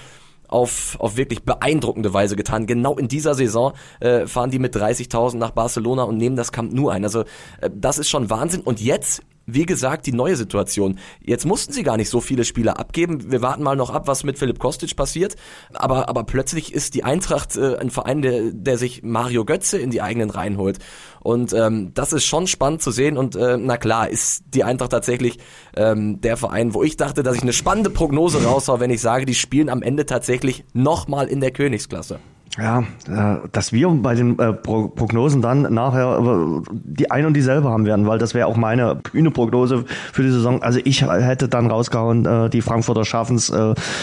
auf, auf wirklich beeindruckende Weise getan. Genau in dieser Saison äh, fahren die mit 30.000 nach Barcelona und nehmen das Camp Nou ein. Also äh, das ist schon Wahnsinn. Und jetzt wie gesagt, die neue Situation. Jetzt mussten sie gar nicht so viele Spieler abgeben. Wir warten mal noch ab, was mit Philipp Kostic passiert. Aber, aber plötzlich ist die Eintracht äh, ein Verein, der, der sich Mario Götze in die eigenen Reihen holt. Und ähm, das ist schon spannend zu sehen. Und äh, na klar, ist die Eintracht tatsächlich ähm, der Verein, wo ich dachte, dass ich eine spannende Prognose raushau, wenn ich sage, die spielen am Ende tatsächlich nochmal in der Königsklasse. Ja, äh, dass wir bei den äh, Prognosen dann nachher äh, die ein und dieselbe haben werden, weil das wäre auch meine Bühneprognose für die Saison. Also ich hätte dann rausgehauen, die Frankfurter schaffen es,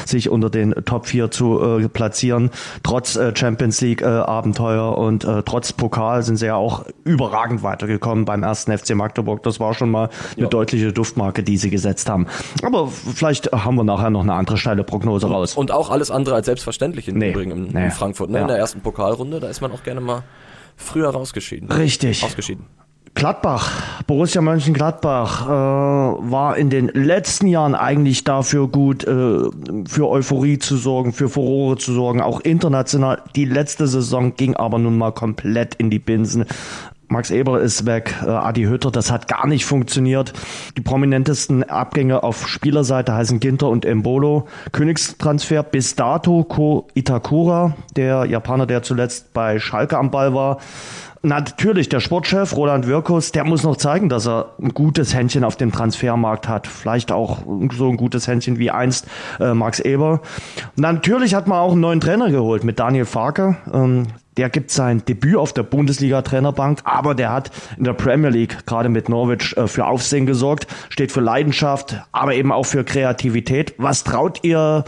sich unter den Top 4 zu platzieren. Trotz Champions League Abenteuer und trotz Pokal sind sie ja auch überragend weitergekommen beim ersten FC Magdeburg. Das war schon mal eine ja. deutliche Duftmarke, die sie gesetzt haben. Aber vielleicht haben wir nachher noch eine andere steile Prognose raus. Und auch alles andere als selbstverständlich in, nee, Übrigen in, nee. in Frankfurt. Ne? In der ersten Pokalrunde, da ist man auch gerne mal früher rausgeschieden. Richtig. Ausgeschieden. Gladbach, Borussia Mönchengladbach äh, war in den letzten Jahren eigentlich dafür gut, äh, für Euphorie zu sorgen, für Furore zu sorgen, auch international. Die letzte Saison ging aber nun mal komplett in die Binsen. Max Eber ist weg, äh, Adi Hütter, das hat gar nicht funktioniert. Die prominentesten Abgänge auf Spielerseite heißen Ginter und Embolo. Königstransfer bis dato Ko Itakura, der Japaner, der zuletzt bei Schalke am Ball war. Natürlich, der Sportchef Roland Wirkus, der muss noch zeigen, dass er ein gutes Händchen auf dem Transfermarkt hat. Vielleicht auch so ein gutes Händchen wie einst äh, Max Eber. Natürlich hat man auch einen neuen Trainer geholt mit Daniel Farke. Ähm, der gibt sein Debüt auf der Bundesliga-Trainerbank, aber der hat in der Premier League gerade mit Norwich äh, für Aufsehen gesorgt, steht für Leidenschaft, aber eben auch für Kreativität. Was traut ihr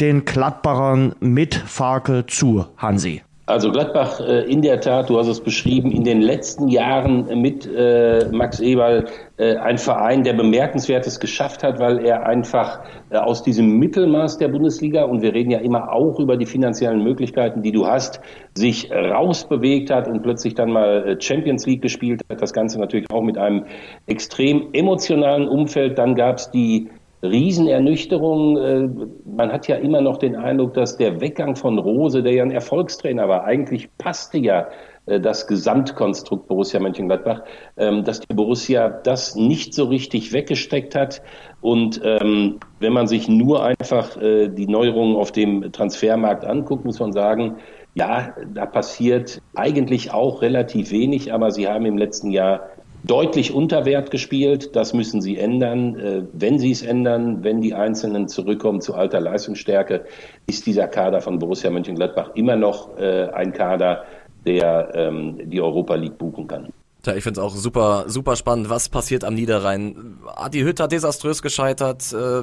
den Gladbachern mit Farke zu, Hansi? Also Gladbach äh, in der Tat, du hast es beschrieben, in den letzten Jahren mit äh, Max Eberl äh, ein Verein, der bemerkenswertes geschafft hat, weil er einfach aus diesem Mittelmaß der Bundesliga, und wir reden ja immer auch über die finanziellen Möglichkeiten, die du hast, sich rausbewegt hat und plötzlich dann mal Champions League gespielt hat. Das Ganze natürlich auch mit einem extrem emotionalen Umfeld. Dann gab es die Riesenernüchterung. Äh, man hat ja immer noch den Eindruck, dass der Weggang von Rose, der ja ein Erfolgstrainer war, eigentlich passte ja äh, das Gesamtkonstrukt Borussia Mönchengladbach, ähm, dass die Borussia das nicht so richtig weggesteckt hat. Und ähm, wenn man sich nur einfach äh, die Neuerungen auf dem Transfermarkt anguckt, muss man sagen, ja, da passiert eigentlich auch relativ wenig, aber sie haben im letzten Jahr deutlich unter Wert gespielt. Das müssen sie ändern. Äh, wenn sie es ändern, wenn die Einzelnen zurückkommen zu alter Leistungsstärke, ist dieser Kader von Borussia Mönchengladbach immer noch äh, ein Kader, der ähm, die Europa League buchen kann. Ja, ich finde es auch super, super spannend. Was passiert am Niederrhein? Adi Hütter desaströs gescheitert, äh,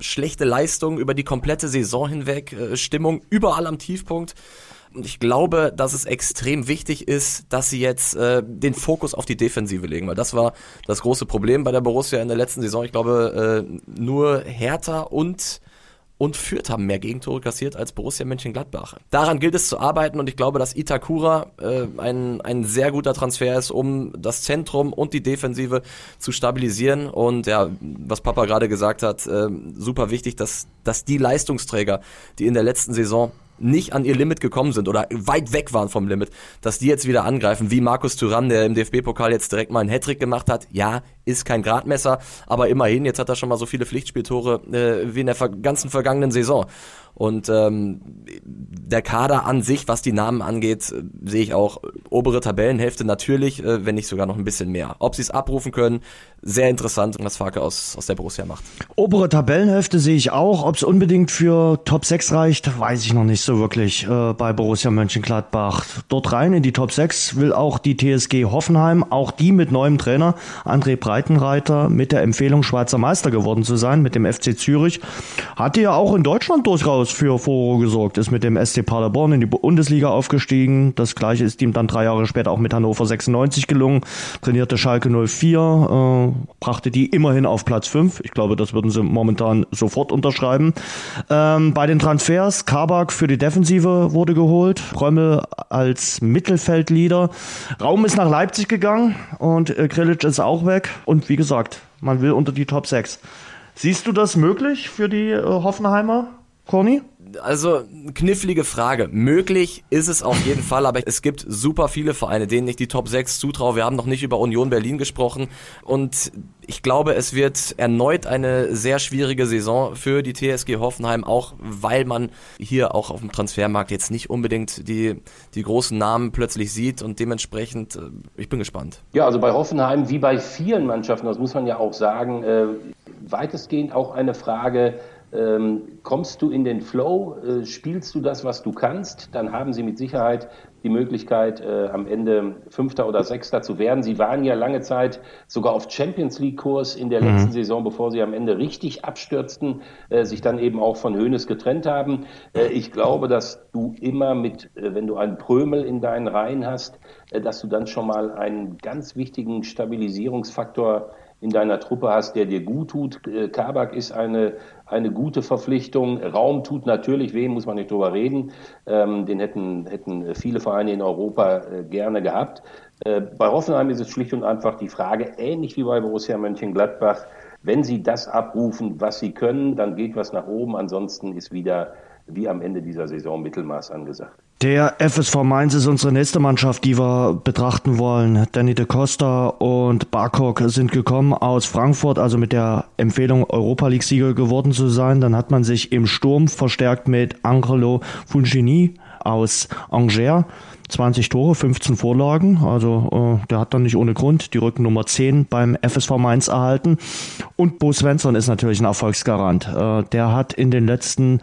schlechte Leistung über die komplette Saison hinweg, äh, Stimmung überall am Tiefpunkt. Und ich glaube, dass es extrem wichtig ist, dass sie jetzt äh, den Fokus auf die Defensive legen, weil das war das große Problem bei der Borussia in der letzten Saison. Ich glaube, äh, nur Hertha und und Fürth haben mehr Gegentore kassiert als Borussia Mönchengladbach. Daran gilt es zu arbeiten und ich glaube, dass Itakura äh, ein, ein sehr guter Transfer ist, um das Zentrum und die Defensive zu stabilisieren. Und ja, was Papa gerade gesagt hat, äh, super wichtig, dass, dass die Leistungsträger, die in der letzten Saison nicht an ihr Limit gekommen sind oder weit weg waren vom Limit, dass die jetzt wieder angreifen, wie Markus Thuram, der im DFB-Pokal jetzt direkt mal einen Hattrick gemacht hat. Ja, ist kein Gradmesser, aber immerhin, jetzt hat er schon mal so viele Pflichtspieltore äh, wie in der ganzen vergangenen Saison. Und ähm, der Kader an sich, was die Namen angeht, äh, sehe ich auch obere Tabellenhälfte natürlich, äh, wenn nicht sogar noch ein bisschen mehr. Ob sie es abrufen können, sehr interessant, was Farke aus, aus der Borussia macht. Obere Tabellenhälfte sehe ich auch. Ob es unbedingt für Top 6 reicht, weiß ich noch nicht so wirklich äh, bei Borussia Mönchengladbach. Dort rein in die Top 6 will auch die TSG Hoffenheim, auch die mit neuem Trainer André Breitenreiter mit der Empfehlung Schweizer Meister geworden zu sein mit dem FC Zürich. Hatte ja auch in Deutschland durchaus für Furore gesorgt, ist mit dem SC Paderborn in die Bundesliga aufgestiegen. Das gleiche ist ihm dann drei Jahre später auch mit Hannover 96 gelungen, trainierte Schalke 04, brachte die immerhin auf Platz 5. Ich glaube, das würden sie momentan sofort unterschreiben. Ähm, bei den Transfers, Kabak für die Defensive wurde geholt, Römmel als Mittelfeldleader. Raum ist nach Leipzig gegangen und äh, ist auch weg. Und wie gesagt, man will unter die Top 6. Siehst du das möglich für die äh, Hoffenheimer, Corny? Also knifflige Frage. Möglich ist es auf jeden Fall, aber es gibt super viele Vereine, denen ich die Top 6 zutraue. Wir haben noch nicht über Union Berlin gesprochen und ich glaube, es wird erneut eine sehr schwierige Saison für die TSG Hoffenheim, auch weil man hier auch auf dem Transfermarkt jetzt nicht unbedingt die, die großen Namen plötzlich sieht und dementsprechend, äh, ich bin gespannt. Ja, also bei Hoffenheim wie bei vielen Mannschaften, das muss man ja auch sagen, äh, weitestgehend auch eine Frage, ähm, kommst du in den Flow, äh, spielst du das, was du kannst, dann haben sie mit Sicherheit die Möglichkeit, äh, am Ende Fünfter oder Sechster zu werden. Sie waren ja lange Zeit sogar auf Champions League-Kurs in der mhm. letzten Saison, bevor sie am Ende richtig abstürzten, äh, sich dann eben auch von Hoeneß getrennt haben. Äh, ich glaube, dass du immer mit, äh, wenn du einen Prömel in deinen Reihen hast, äh, dass du dann schon mal einen ganz wichtigen Stabilisierungsfaktor in deiner Truppe hast, der dir gut tut. Äh, Kabak ist eine, eine gute Verpflichtung. Raum tut natürlich weh, muss man nicht drüber reden. Ähm, den hätten, hätten viele Vereine in Europa äh, gerne gehabt. Äh, bei Hoffenheim ist es schlicht und einfach die Frage, ähnlich wie bei Borussia Mönchengladbach, wenn sie das abrufen, was sie können, dann geht was nach oben. Ansonsten ist wieder wie am Ende dieser Saison Mittelmaß angesagt. Der FSV Mainz ist unsere nächste Mannschaft, die wir betrachten wollen. Danny de Costa und Barkok sind gekommen aus Frankfurt, also mit der Empfehlung, Europa League-Sieger geworden zu sein. Dann hat man sich im Sturm verstärkt mit Angelo Fungini aus Angers. 20 Tore, 15 Vorlagen. Also äh, der hat dann nicht ohne Grund die Rückennummer 10 beim FSV Mainz erhalten. Und Bo Svensson ist natürlich ein Erfolgsgarant. Äh, der hat in den letzten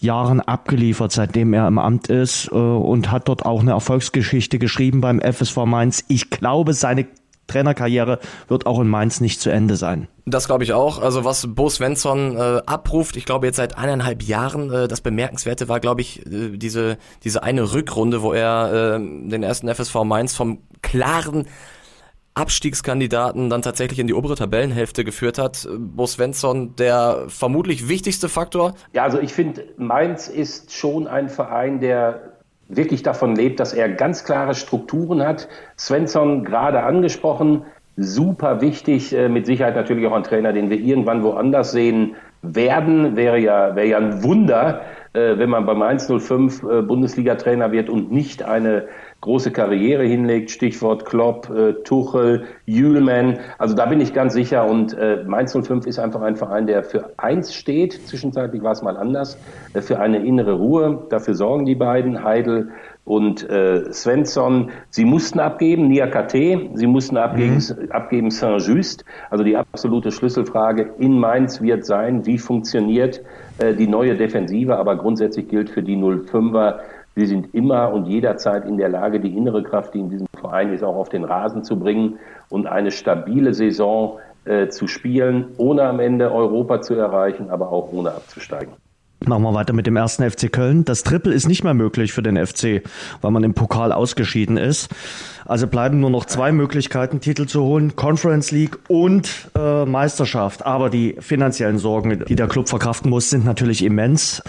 Jahren abgeliefert, seitdem er im Amt ist äh, und hat dort auch eine Erfolgsgeschichte geschrieben beim FSV Mainz. Ich glaube, seine Trainerkarriere wird auch in Mainz nicht zu Ende sein. Das glaube ich auch. Also was Bo Svensson äh, abruft, ich glaube jetzt seit eineinhalb Jahren, äh, das Bemerkenswerte war, glaube ich, äh, diese, diese eine Rückrunde, wo er äh, den ersten FSV Mainz vom klaren Abstiegskandidaten dann tatsächlich in die obere Tabellenhälfte geführt hat. Bo Svensson, der vermutlich wichtigste Faktor? Ja, also ich finde, Mainz ist schon ein Verein, der wirklich davon lebt, dass er ganz klare Strukturen hat. Svensson gerade angesprochen, super wichtig, äh, mit Sicherheit natürlich auch ein Trainer, den wir irgendwann woanders sehen werden, wäre ja, wäre ja ein Wunder, äh, wenn man beim 105 äh, Bundesliga-Trainer wird und nicht eine große Karriere hinlegt. Stichwort Klopp, äh, Tuchel, Jühlmann. Also da bin ich ganz sicher. Und äh, Mainz 05 ist einfach ein Verein, der für eins steht. Zwischenzeitlich war es mal anders. Äh, für eine innere Ruhe. Dafür sorgen die beiden, Heidel und äh, Svensson. Sie mussten abgeben, Niakate. Sie mussten abgeben, mhm. abgeben Saint-Just. Also die absolute Schlüsselfrage in Mainz wird sein, wie funktioniert äh, die neue Defensive. Aber grundsätzlich gilt für die 05er, Sie sind immer und jederzeit in der Lage, die innere Kraft, die in diesem Verein ist, auch auf den Rasen zu bringen und eine stabile Saison äh, zu spielen, ohne am Ende Europa zu erreichen, aber auch ohne abzusteigen. Machen wir weiter mit dem ersten FC Köln. Das Triple ist nicht mehr möglich für den FC, weil man im Pokal ausgeschieden ist. Also bleiben nur noch zwei Möglichkeiten, Titel zu holen, Conference League und äh, Meisterschaft. Aber die finanziellen Sorgen, die der Club verkraften muss, sind natürlich immens.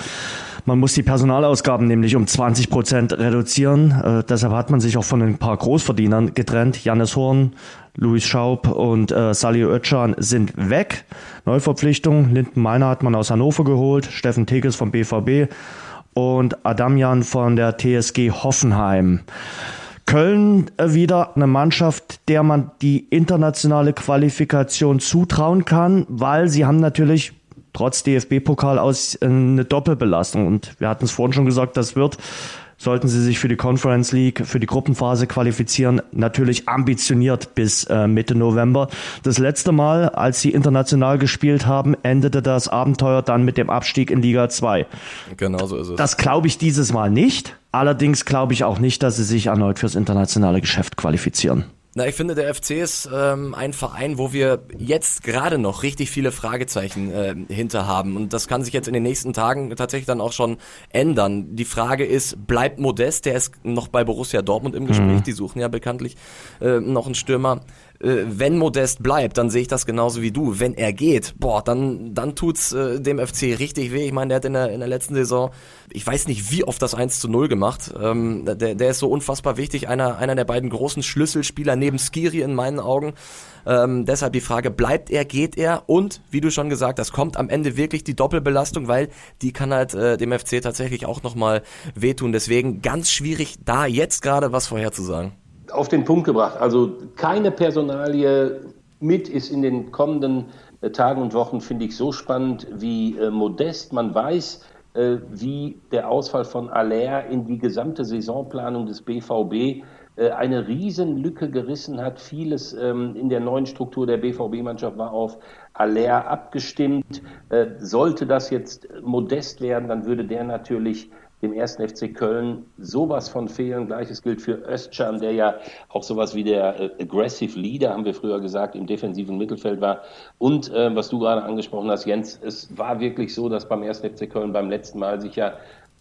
Man muss die Personalausgaben nämlich um 20 Prozent reduzieren. Äh, deshalb hat man sich auch von ein paar Großverdienern getrennt. Jannis Horn, Luis Schaub und äh, Sali Özcan sind weg. Neuverpflichtung. Linden Meiner hat man aus Hannover geholt. Steffen Teges vom BVB und Adamian von der TSG Hoffenheim. Köln äh, wieder eine Mannschaft, der man die internationale Qualifikation zutrauen kann, weil sie haben natürlich trotz DFB-Pokal aus äh, eine Doppelbelastung. Und wir hatten es vorhin schon gesagt, das wird, sollten sie sich für die Conference League, für die Gruppenphase qualifizieren, natürlich ambitioniert bis äh, Mitte November. Das letzte Mal, als sie international gespielt haben, endete das Abenteuer dann mit dem Abstieg in Liga 2. Genau so ist es. Das glaube ich dieses Mal nicht. Allerdings glaube ich auch nicht, dass sie sich erneut fürs internationale Geschäft qualifizieren. Na, ich finde, der FC ist ähm, ein Verein, wo wir jetzt gerade noch richtig viele Fragezeichen äh, hinter haben. Und das kann sich jetzt in den nächsten Tagen tatsächlich dann auch schon ändern. Die Frage ist, bleibt Modest, der ist noch bei Borussia Dortmund im Gespräch, mhm. die suchen ja bekanntlich äh, noch einen Stürmer äh, wenn Modest bleibt, dann sehe ich das genauso wie du. Wenn er geht, boah, dann, dann tut's äh, dem FC richtig weh. Ich meine, der hat in der, in der letzten Saison, ich weiß nicht, wie oft das 1 zu 0 gemacht. Ähm, der, der ist so unfassbar wichtig. Einer, einer der beiden großen Schlüsselspieler neben Skiri in meinen Augen. Ähm, deshalb die Frage, bleibt er, geht er? Und, wie du schon gesagt hast, kommt am Ende wirklich die Doppelbelastung, weil die kann halt äh, dem FC tatsächlich auch nochmal wehtun. Deswegen ganz schwierig, da jetzt gerade was vorherzusagen auf den Punkt gebracht. Also keine Personalie mit ist in den kommenden äh, Tagen und Wochen, finde ich, so spannend wie äh, Modest. Man weiß, äh, wie der Ausfall von Aller in die gesamte Saisonplanung des BVB äh, eine Riesenlücke gerissen hat. Vieles ähm, in der neuen Struktur der BVB-Mannschaft war auf Aller abgestimmt. Äh, sollte das jetzt modest werden, dann würde der natürlich dem ersten FC Köln sowas von fehlen. Gleiches gilt für Özcan, der ja auch sowas wie der äh, Aggressive Leader, haben wir früher gesagt, im defensiven Mittelfeld war. Und äh, was du gerade angesprochen hast, Jens, es war wirklich so, dass beim ersten FC Köln beim letzten Mal sich ja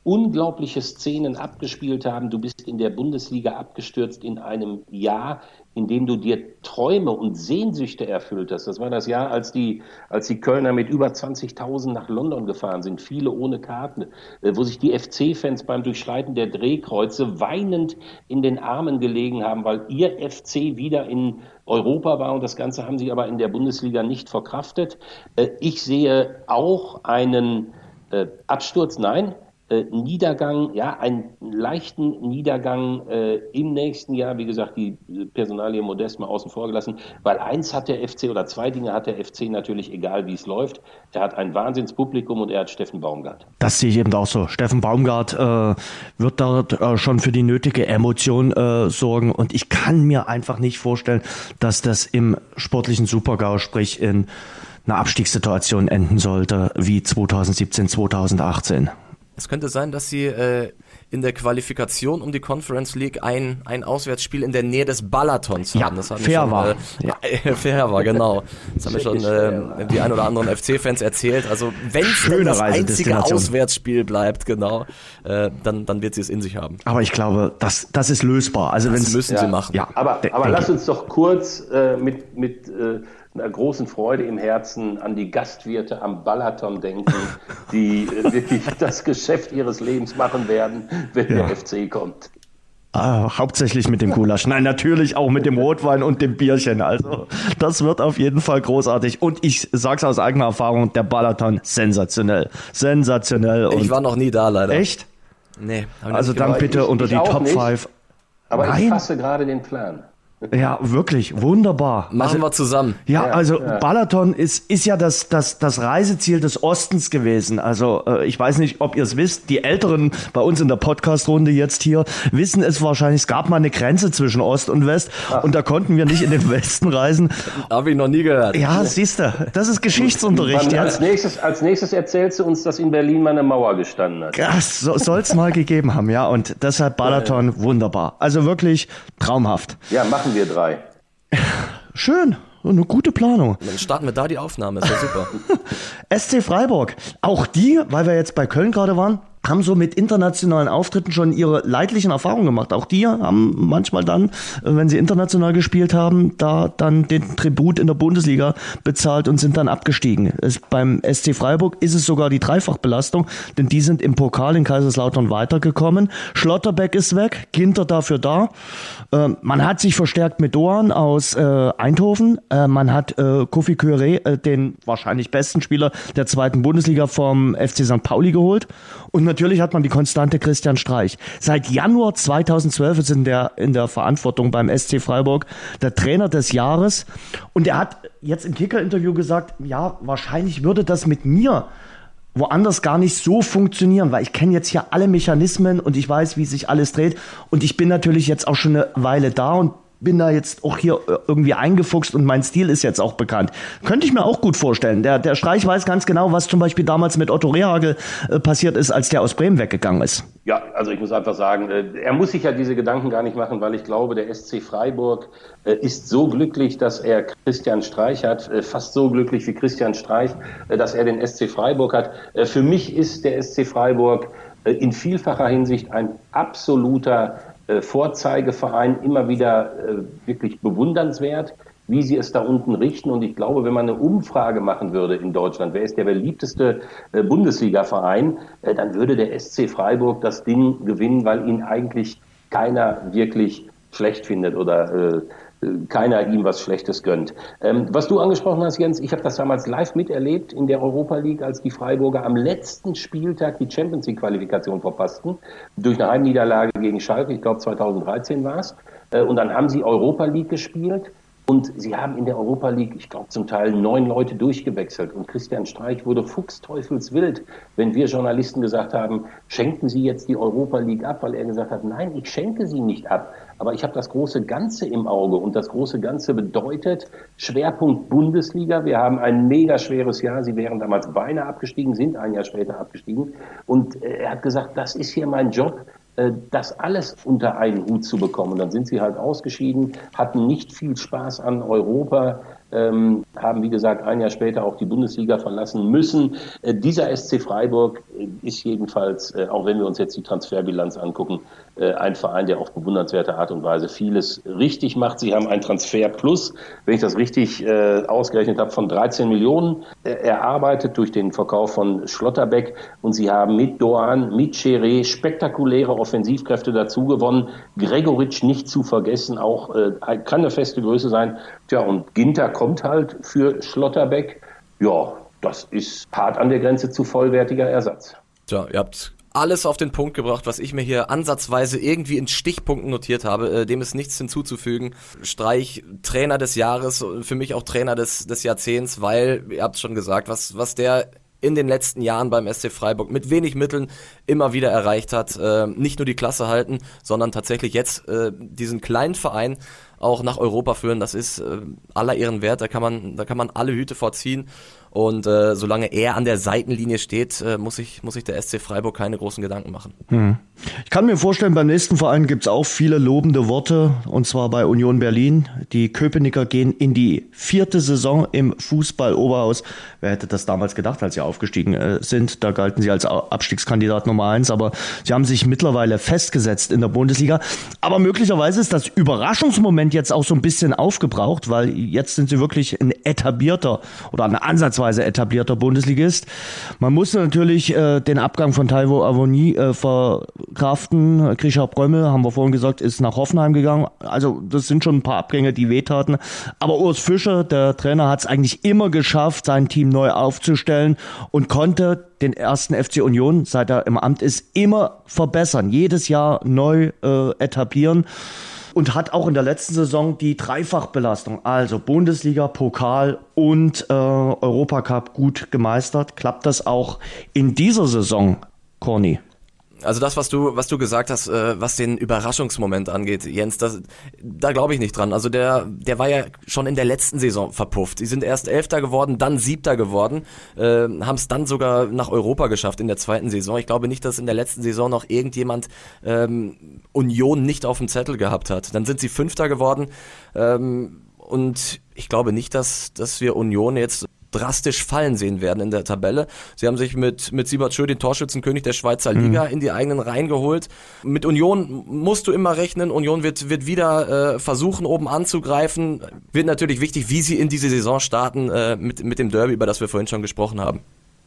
unglaubliche Szenen abgespielt haben. Du bist in der Bundesliga abgestürzt in einem Jahr, in dem du dir Träume und Sehnsüchte erfüllt hast. Das war das Jahr, als die, als die Kölner mit über 20.000 nach London gefahren sind, viele ohne Karten, äh, wo sich die FC-Fans beim Durchschreiten der Drehkreuze weinend in den Armen gelegen haben, weil ihr FC wieder in Europa war und das Ganze haben sie aber in der Bundesliga nicht verkraftet. Äh, ich sehe auch einen äh, Absturz, nein, äh, Niedergang, ja, einen leichten Niedergang äh, im nächsten Jahr. Wie gesagt, die Personalie Modest mal außen vor gelassen, weil eins hat der FC oder zwei Dinge hat der FC natürlich, egal wie es läuft. Er hat ein Wahnsinnspublikum und er hat Steffen Baumgart. Das sehe ich eben auch so. Steffen Baumgart äh, wird dort äh, schon für die nötige Emotion äh, sorgen und ich kann mir einfach nicht vorstellen, dass das im sportlichen Supergau, sprich in einer Abstiegssituation enden sollte wie 2017, 2018. Es könnte sein, dass sie äh, in der Qualifikation um die Conference League ein, ein Auswärtsspiel in der Nähe des Balatons haben. das haben fair schon, war. Äh, ja. (laughs) fair war, genau. Das haben mir schon äh, die ein oder anderen FC-Fans erzählt. Also wenn es das einzige Auswärtsspiel bleibt, genau, äh, dann, dann wird sie es in sich haben. Aber ich glaube, das, das ist lösbar. Also das müssen ja. sie machen. Ja, aber, aber lass uns doch kurz äh, mit, mit äh, einer großen Freude im Herzen an die Gastwirte am Balaton denken, die äh, wirklich (laughs) das Geschäft ihres Lebens machen werden, wenn ja. der FC kommt. Ah, hauptsächlich mit dem Gulasch. Nein, natürlich auch mit dem Rotwein und dem Bierchen. Also, das wird auf jeden Fall großartig. Und ich sag's aus eigener Erfahrung, der Balaton sensationell. Sensationell. ich war noch nie da, leider. Echt? Nee. Also dann bitte ich, unter ich die Top 5. Aber Nein? ich fasse gerade den Plan. Ja, wirklich, wunderbar. Machen also, wir zusammen. Ja, ja also ja. Balaton ist, ist ja das, das, das Reiseziel des Ostens gewesen. Also äh, ich weiß nicht, ob ihr es wisst, die Älteren bei uns in der Podcast-Runde jetzt hier wissen es wahrscheinlich, es gab mal eine Grenze zwischen Ost und West Ach. und da konnten wir nicht in den (laughs) Westen reisen. Habe ich noch nie gehört. Ja, siehst du, das ist Geschichtsunterricht. als, nächstes, als nächstes erzählst du uns, dass in Berlin mal eine Mauer gestanden hat. Ja, so, soll es mal gegeben haben, ja. Und deshalb Balaton, wunderbar. Also wirklich traumhaft. Ja, machen machen wir drei. (laughs) Schön. Eine gute Planung. Dann starten wir da die Aufnahme, ist ja super. (laughs) SC Freiburg. Auch die, weil wir jetzt bei Köln gerade waren, haben so mit internationalen Auftritten schon ihre leidlichen Erfahrungen gemacht. Auch die haben manchmal dann, äh, wenn sie international gespielt haben, da dann den Tribut in der Bundesliga bezahlt und sind dann abgestiegen. Es, beim SC Freiburg ist es sogar die Dreifachbelastung, denn die sind im Pokal in Kaiserslautern weitergekommen. Schlotterbeck ist weg, Ginter dafür da. Äh, man hat sich verstärkt mit Doan aus äh, Eindhoven. Äh, man hat äh, Kofi Kure, äh, den wahrscheinlich besten Spieler der zweiten Bundesliga vom FC St. Pauli geholt. Und natürlich hat man die konstante Christian Streich. Seit Januar 2012 ist in der, in der Verantwortung beim SC Freiburg der Trainer des Jahres. Und er hat jetzt im Kicker-Interview gesagt, ja, wahrscheinlich würde das mit mir woanders gar nicht so funktionieren, weil ich kenne jetzt hier alle Mechanismen und ich weiß, wie sich alles dreht. Und ich bin natürlich jetzt auch schon eine Weile da und bin da jetzt auch hier äh, irgendwie eingefuchst und mein Stil ist jetzt auch bekannt. Könnte ich mir auch gut vorstellen. Der, der Streich weiß ganz genau, was zum Beispiel damals mit Otto Rehagel äh, passiert ist, als der aus Bremen weggegangen ist. Ja, also ich muss einfach sagen, äh, er muss sich ja diese Gedanken gar nicht machen, weil ich glaube, der SC Freiburg ist so glücklich, dass er Christian Streich hat, fast so glücklich wie Christian Streich, dass er den SC Freiburg hat. Für mich ist der SC Freiburg in vielfacher Hinsicht ein absoluter Vorzeigeverein immer wieder äh, wirklich bewundernswert, wie sie es da unten richten. Und ich glaube, wenn man eine Umfrage machen würde in Deutschland, wer ist der beliebteste äh, Bundesliga-Verein, äh, dann würde der SC Freiburg das Ding gewinnen, weil ihn eigentlich keiner wirklich schlecht findet oder keiner ihm was Schlechtes gönnt. Ähm, was du angesprochen hast, Jens, ich habe das damals live miterlebt in der Europa League, als die Freiburger am letzten Spieltag die Champions League Qualifikation verpassten, durch eine Heimniederlage gegen Schalke, ich glaube 2013 war es. Äh, und dann haben sie Europa League gespielt und sie haben in der Europa League, ich glaube, zum Teil neun Leute durchgewechselt. Und Christian Streich wurde fuchsteufelswild, wenn wir Journalisten gesagt haben, schenken Sie jetzt die Europa League ab, weil er gesagt hat, nein, ich schenke sie nicht ab. Aber ich habe das große Ganze im Auge. Und das große Ganze bedeutet Schwerpunkt Bundesliga. Wir haben ein mega schweres Jahr. Sie wären damals beinahe abgestiegen, sind ein Jahr später abgestiegen. Und äh, er hat gesagt, das ist hier mein Job. Äh, das alles unter einen Hut zu bekommen. Dann sind sie halt ausgeschieden, hatten nicht viel Spaß an Europa, ähm, haben, wie gesagt, ein Jahr später auch die Bundesliga verlassen müssen. Äh, dieser SC Freiburg äh, ist jedenfalls, äh, auch wenn wir uns jetzt die Transferbilanz angucken, ein Verein, der auf bewundernswerte Art und Weise vieles richtig macht. Sie haben ein Transfer Plus, wenn ich das richtig äh, ausgerechnet habe, von 13 Millionen äh, erarbeitet durch den Verkauf von Schlotterbeck und sie haben mit Doan, mit Cheré spektakuläre Offensivkräfte dazu gewonnen. Gregoritsch nicht zu vergessen, auch äh, kann eine feste Größe sein. Tja, und Ginter kommt halt für Schlotterbeck. Ja, das ist hart an der Grenze zu vollwertiger Ersatz. Tja, ihr habt alles auf den Punkt gebracht, was ich mir hier ansatzweise irgendwie in Stichpunkten notiert habe. Äh, dem ist nichts hinzuzufügen. Streich Trainer des Jahres, für mich auch Trainer des, des Jahrzehnts, weil, ihr habt es schon gesagt, was, was der in den letzten Jahren beim SC Freiburg mit wenig Mitteln immer wieder erreicht hat. Äh, nicht nur die Klasse halten, sondern tatsächlich jetzt äh, diesen kleinen Verein auch nach Europa führen. Das ist aller Ehren wert. Da kann man, da kann man alle Hüte vorziehen. Und äh, solange er an der Seitenlinie steht, äh, muss, ich, muss sich der SC Freiburg keine großen Gedanken machen. Hm. Ich kann mir vorstellen, beim nächsten Verein gibt's auch viele lobende Worte, und zwar bei Union Berlin. Die Köpenicker gehen in die vierte Saison im Fußball-Oberhaus. Wer hätte das damals gedacht, als sie aufgestiegen äh, sind? Da galten sie als Abstiegskandidat Nummer eins, aber sie haben sich mittlerweile festgesetzt in der Bundesliga. Aber möglicherweise ist das Überraschungsmoment jetzt auch so ein bisschen aufgebraucht, weil jetzt sind sie wirklich ein etablierter oder ein Ansatz ansatzweise etablierter Bundesligist. Man musste natürlich äh, den Abgang von Taiwo Avoni äh, verkraften. Grisha Brömmel, haben wir vorhin gesagt, ist nach Hoffenheim gegangen. Also das sind schon ein paar Abgänge, die wehtaten. Aber Urs Fischer, der Trainer, hat es eigentlich immer geschafft, sein Team neu aufzustellen und konnte den ersten FC Union, seit er im Amt ist, immer verbessern. Jedes Jahr neu äh, etablieren und hat auch in der letzten Saison die Dreifachbelastung, also Bundesliga, Pokal und äh, Europacup gut gemeistert. Klappt das auch in dieser Saison, Corny? Also das, was du, was du gesagt hast, äh, was den Überraschungsmoment angeht, Jens, das, da glaube ich nicht dran. Also der, der war ja schon in der letzten Saison verpufft. Die sind erst Elfter geworden, dann Siebter geworden, äh, haben es dann sogar nach Europa geschafft in der zweiten Saison. Ich glaube nicht, dass in der letzten Saison noch irgendjemand ähm, Union nicht auf dem Zettel gehabt hat. Dann sind sie Fünfter geworden. Ähm, und ich glaube nicht, dass, dass wir Union jetzt drastisch fallen sehen werden in der Tabelle. Sie haben sich mit, mit Siebert Schö den Torschützenkönig der Schweizer Liga mhm. in die eigenen Reihen geholt. Mit Union musst du immer rechnen. Union wird, wird wieder äh, versuchen, oben anzugreifen. Wird natürlich wichtig, wie sie in diese Saison starten äh, mit, mit dem Derby, über das wir vorhin schon gesprochen haben.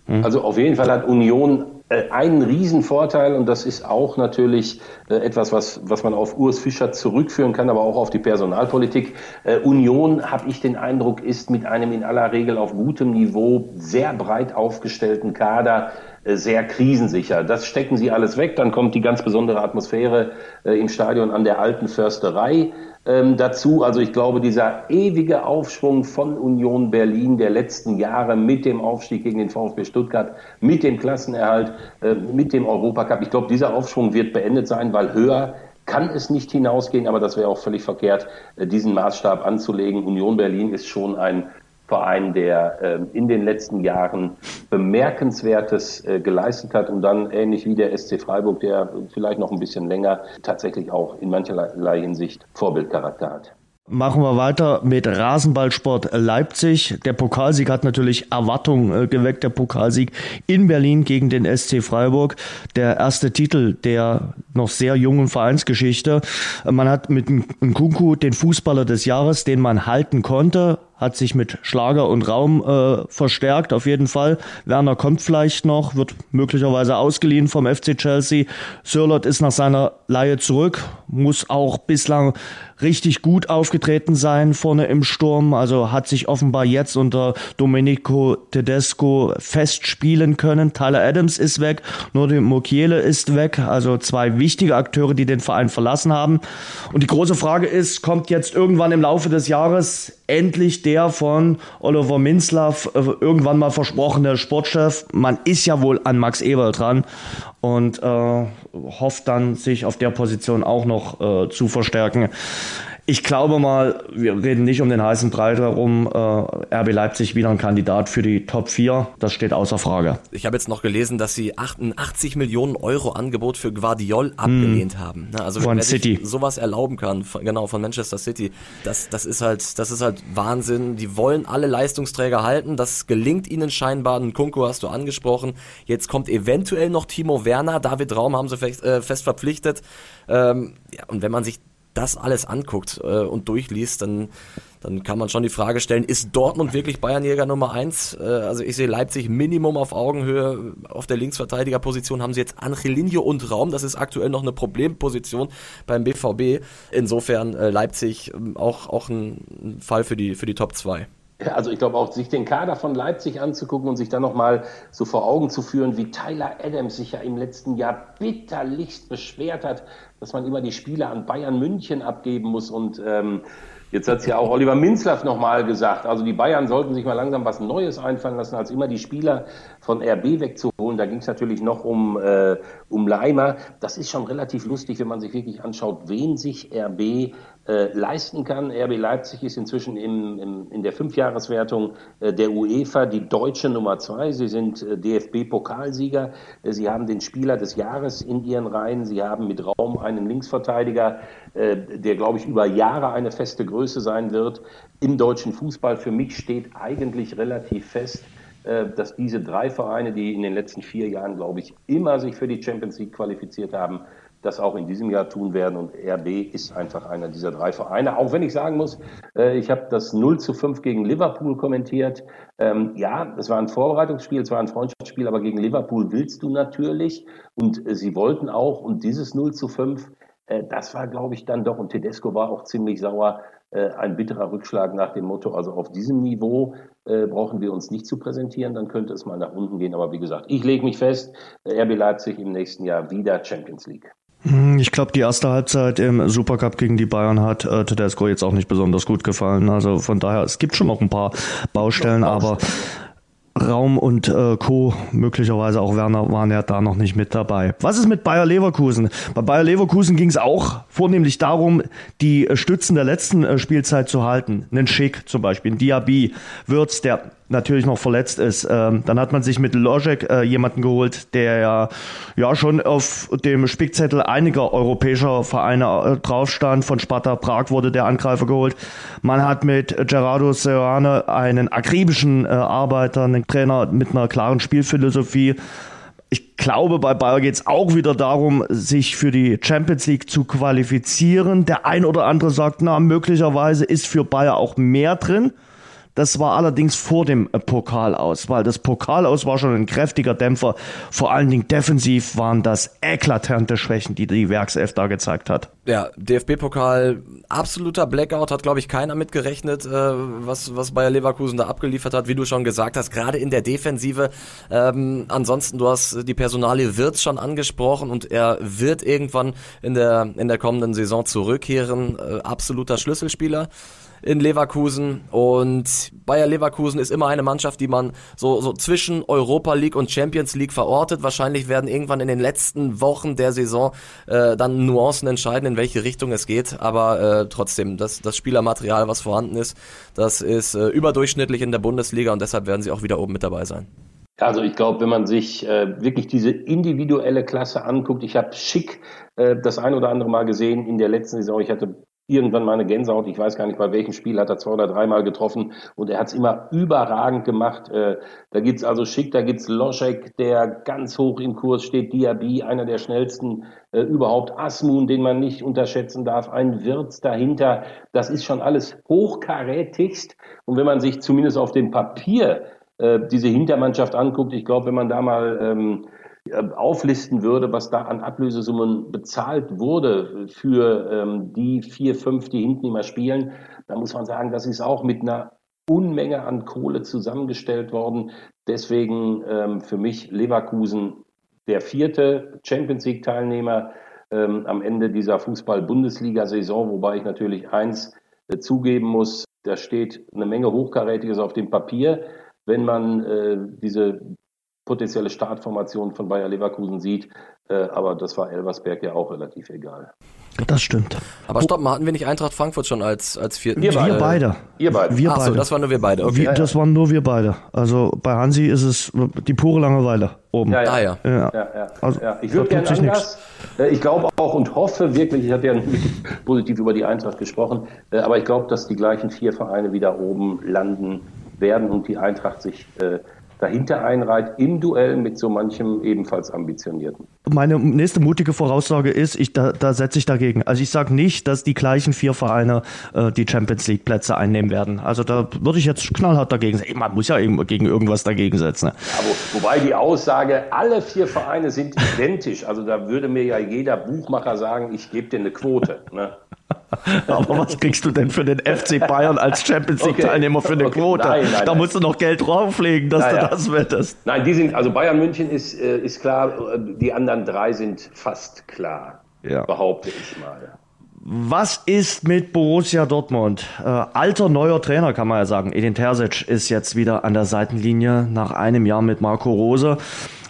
Mhm. Also auf jeden Fall hat Union äh, einen Riesenvorteil und das ist auch natürlich äh, etwas, was, was man auf Urs Fischer zurückführen kann, aber auch auf die Personalpolitik. Äh, Union, habe ich den Eindruck, ist mit einem in aller Regel auf gutem Niveau sehr breit aufgestellten Kader sehr krisensicher. Das stecken sie alles weg. Dann kommt die ganz besondere Atmosphäre im Stadion an der alten Försterei ähm, dazu. Also ich glaube, dieser ewige Aufschwung von Union Berlin der letzten Jahre mit dem Aufstieg gegen den VfB Stuttgart, mit dem Klassenerhalt, äh, mit dem Europacup, ich glaube, dieser Aufschwung wird beendet sein, weil höher kann es nicht hinausgehen, aber das wäre auch völlig verkehrt, äh, diesen Maßstab anzulegen. Union Berlin ist schon ein Verein, der äh, in den letzten Jahren Bemerkenswertes äh, geleistet hat und dann ähnlich wie der SC Freiburg, der vielleicht noch ein bisschen länger tatsächlich auch in mancherlei Hinsicht Vorbildcharakter hat. Machen wir weiter mit Rasenballsport Leipzig. Der Pokalsieg hat natürlich Erwartungen äh, geweckt. Der Pokalsieg in Berlin gegen den SC Freiburg. Der erste Titel der noch sehr jungen Vereinsgeschichte. Man hat mit Nkunku den Fußballer des Jahres, den man halten konnte, hat sich mit Schlager und Raum äh, verstärkt, auf jeden Fall. Werner kommt vielleicht noch, wird möglicherweise ausgeliehen vom FC Chelsea. Sörlot ist nach seiner Laie zurück, muss auch bislang richtig gut aufgetreten sein vorne im Sturm. Also hat sich offenbar jetzt unter Domenico Tedesco festspielen können. Tyler Adams ist weg, nur die Mokiele ist weg. Also zwei wichtige Akteure, die den Verein verlassen haben. Und die große Frage ist, kommt jetzt irgendwann im Laufe des Jahres endlich der von Oliver Minzlaff äh, irgendwann mal versprochene Sportchef. Man ist ja wohl an Max Eberl dran und äh, hofft dann, sich auf der Position auch noch äh, zu verstärken. Ich glaube mal, wir reden nicht um den heißen Brei herum. Äh, RB Leipzig wieder ein Kandidat für die Top 4. Das steht außer Frage. Ich habe jetzt noch gelesen, dass sie 88 Millionen Euro Angebot für Guardiol abgelehnt hm. haben. Also von City. sowas erlauben kann, von, genau, von Manchester City, das, das ist halt, das ist halt Wahnsinn. Die wollen alle Leistungsträger halten. Das gelingt ihnen scheinbar. Ein Kunku hast du angesprochen. Jetzt kommt eventuell noch Timo Werner. David Raum haben sie fest, äh, fest verpflichtet. Ähm, ja, und wenn man sich das alles anguckt äh, und durchliest, dann, dann kann man schon die Frage stellen, ist Dortmund wirklich Bayernjäger Nummer eins? Äh, also ich sehe Leipzig Minimum auf Augenhöhe. Auf der Linksverteidigerposition haben sie jetzt Angelino und Raum. Das ist aktuell noch eine Problemposition beim BVB. Insofern äh, Leipzig ähm, auch, auch ein Fall für die, für die Top 2. Also ich glaube auch, sich den Kader von Leipzig anzugucken und sich dann nochmal so vor Augen zu führen, wie Tyler Adams sich ja im letzten Jahr bitterlichst beschwert hat, dass man immer die Spiele an Bayern München abgeben muss und ähm, Jetzt hat es ja auch Oliver Minzlaff nochmal gesagt. Also die Bayern sollten sich mal langsam was Neues einfallen lassen, als immer die Spieler von RB wegzuholen. Da ging es natürlich noch um, äh, um Leimer. Das ist schon relativ lustig, wenn man sich wirklich anschaut, wen sich RB äh, leisten kann. RB Leipzig ist inzwischen im, im, in der Fünfjahreswertung äh, der UEFA die deutsche Nummer zwei. Sie sind äh, DFB-Pokalsieger. Äh, sie haben den Spieler des Jahres in ihren Reihen. Sie haben mit Raum einen Linksverteidiger, äh, der, glaube ich, über Jahre eine feste Größe sein wird. Im deutschen Fußball für mich steht eigentlich relativ fest, äh, dass diese drei Vereine, die in den letzten vier Jahren, glaube ich, immer sich für die Champions League qualifiziert haben, das auch in diesem Jahr tun werden. Und RB ist einfach einer dieser drei Vereine. Auch wenn ich sagen muss, äh, ich habe das 0 zu 5 gegen Liverpool kommentiert. Ähm, ja, es war ein Vorbereitungsspiel, es war ein Freundschaftsspiel, aber gegen Liverpool willst du natürlich. Und äh, sie wollten auch. Und dieses 0 zu 5, äh, das war, glaube ich, dann doch, und Tedesco war auch ziemlich sauer, ein bitterer Rückschlag nach dem Motto, also auf diesem Niveau brauchen wir uns nicht zu präsentieren, dann könnte es mal nach unten gehen. Aber wie gesagt, ich lege mich fest, RB Leipzig im nächsten Jahr wieder Champions League. Hm, ich glaube, die erste Halbzeit im Supercup gegen die Bayern hat äh, Tedesco jetzt auch nicht besonders gut gefallen. Also von daher, es gibt schon noch ein paar Baustellen, aber Raum und äh, Co., möglicherweise auch Werner, waren ja da noch nicht mit dabei. Was ist mit Bayer Leverkusen? Bei Bayer Leverkusen ging es auch vornehmlich darum, die Stützen der letzten äh, Spielzeit zu halten. Einen Schick zum Beispiel, ein Diaby, Würz, der natürlich noch verletzt ist. Ähm, dann hat man sich mit Logic äh, jemanden geholt, der ja, ja schon auf dem Spickzettel einiger europäischer Vereine äh, drauf stand. Von Sparta Prag wurde der Angreifer geholt. Man hat mit Gerardo Serrane einen akribischen äh, Arbeiter, einen Trainer mit einer klaren Spielphilosophie. Ich glaube, bei Bayer geht es auch wieder darum, sich für die Champions League zu qualifizieren. Der ein oder andere sagt, na, möglicherweise ist für Bayer auch mehr drin. Das war allerdings vor dem äh, Pokal aus, weil das Pokal aus war schon ein kräftiger Dämpfer. Vor allen Dingen defensiv waren das eklatante Schwächen, die die Werkself da gezeigt hat. Ja, DFB-Pokal, absoluter Blackout, hat glaube ich keiner mitgerechnet, äh, was, was Bayer Leverkusen da abgeliefert hat, wie du schon gesagt hast, gerade in der Defensive. Ähm, ansonsten, du hast die Personalie Wirtz schon angesprochen und er wird irgendwann in der, in der kommenden Saison zurückkehren. Äh, absoluter Schlüsselspieler in Leverkusen und Bayer Leverkusen ist immer eine Mannschaft, die man so, so zwischen Europa League und Champions League verortet. Wahrscheinlich werden irgendwann in den letzten Wochen der Saison äh, dann Nuancen entscheiden, in welche Richtung es geht. Aber äh, trotzdem, das, das Spielermaterial, was vorhanden ist, das ist äh, überdurchschnittlich in der Bundesliga und deshalb werden sie auch wieder oben mit dabei sein. Also ich glaube, wenn man sich äh, wirklich diese individuelle Klasse anguckt, ich habe Schick äh, das ein oder andere Mal gesehen in der letzten Saison. Ich hatte irgendwann mal eine Gänsehaut. Ich weiß gar nicht, bei welchem Spiel hat er zwei oder dreimal getroffen und er hat es immer überragend gemacht. Äh, da gibt's also Schick, da gibt's Loschek, der ganz hoch im Kurs steht, Diaby, einer der schnellsten äh, überhaupt, Asmun, den man nicht unterschätzen darf, ein Wirtz dahinter. Das ist schon alles hochkarätigst. Und wenn man sich zumindest auf dem Papier äh, diese Hintermannschaft anguckt, ich glaube, wenn man da mal ähm, äh, auflisten würde, was da an Ablösesummen bezahlt wurde für ähm, die vier, fünf, die hinten immer spielen, dann muss man sagen, das ist auch mit einer Unmenge an Kohle zusammengestellt worden. Deswegen ähm, für mich Leverkusen der vierte Champions League-Teilnehmer ähm, am Ende dieser Fußball-Bundesliga-Saison, wobei ich natürlich eins äh, zugeben muss, da steht eine Menge Hochkarätiges auf dem Papier. Wenn man äh, diese potenzielle Startformation von Bayer Leverkusen sieht. Äh, aber das war Elversberg ja auch relativ egal. Das stimmt. Aber stopp mal, hatten wir nicht Eintracht Frankfurt schon als, als vierten? Wir, wir beide. Ihr beide. Wir Ach so, beide. das waren nur wir beide. Okay. Wir, das waren nur wir beide. Also bei Hansi ist es die pure Langeweile oben. Ja, ja. Ah ja. Ja. Ja, ja, Also, ja. Ich würde gerne anders. Äh, Ich glaube auch und hoffe wirklich, ich hatte ja (laughs) positiv über die Eintracht gesprochen, äh, aber ich glaube, dass die gleichen vier Vereine wieder oben landen werden und die Eintracht sich äh, dahinter einreiht im Duell mit so manchem ebenfalls ambitionierten. Meine nächste mutige Voraussage ist, ich, da, da setze ich dagegen. Also ich sage nicht, dass die gleichen vier Vereine äh, die Champions League Plätze einnehmen werden. Also da würde ich jetzt knallhart dagegen sagen. Man muss ja eben gegen irgendwas dagegen setzen. Ne? Aber, wobei die Aussage, alle vier Vereine sind (laughs) identisch, also da würde mir ja jeder Buchmacher sagen, ich gebe dir eine Quote. Ne? (laughs) Aber was kriegst du denn für den FC Bayern als Champions League Teilnehmer für eine Okay. Quote? Nein, nein, da nein. musst du noch Geld drauflegen, dass Naja. du das wettest. Nein, die sind, also Bayern München ist, äh, ist klar, äh, die anderen drei sind fast klar, Ja. behaupte ich mal. Was ist mit Borussia Dortmund? Äh, alter, neuer Trainer kann man ja sagen. Edin Terzic ist jetzt wieder an der Seitenlinie nach einem Jahr mit Marco Rose.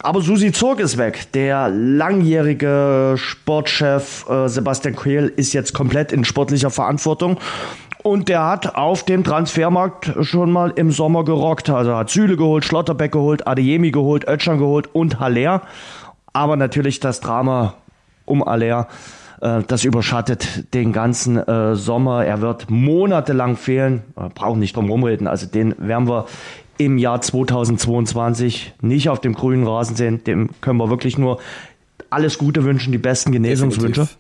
Aber Susi Zurg ist weg. Der langjährige Sportchef äh, Sebastian Kehl ist jetzt komplett in sportlicher Verantwortung. Und der hat auf dem Transfermarkt schon mal im Sommer gerockt. Also hat Süle geholt, Schlotterbeck geholt, Adeyemi geholt, Özcan geholt und Haller. Aber natürlich das Drama um Aller, äh, das überschattet den ganzen äh, Sommer. Er wird monatelang fehlen. Wir brauchen nicht drum rumreden. Also den werden wir im Jahr 2022 nicht auf dem grünen Rasen sehen. Dem können wir wirklich nur alles Gute wünschen, die besten Genesungswünsche. Definitiv.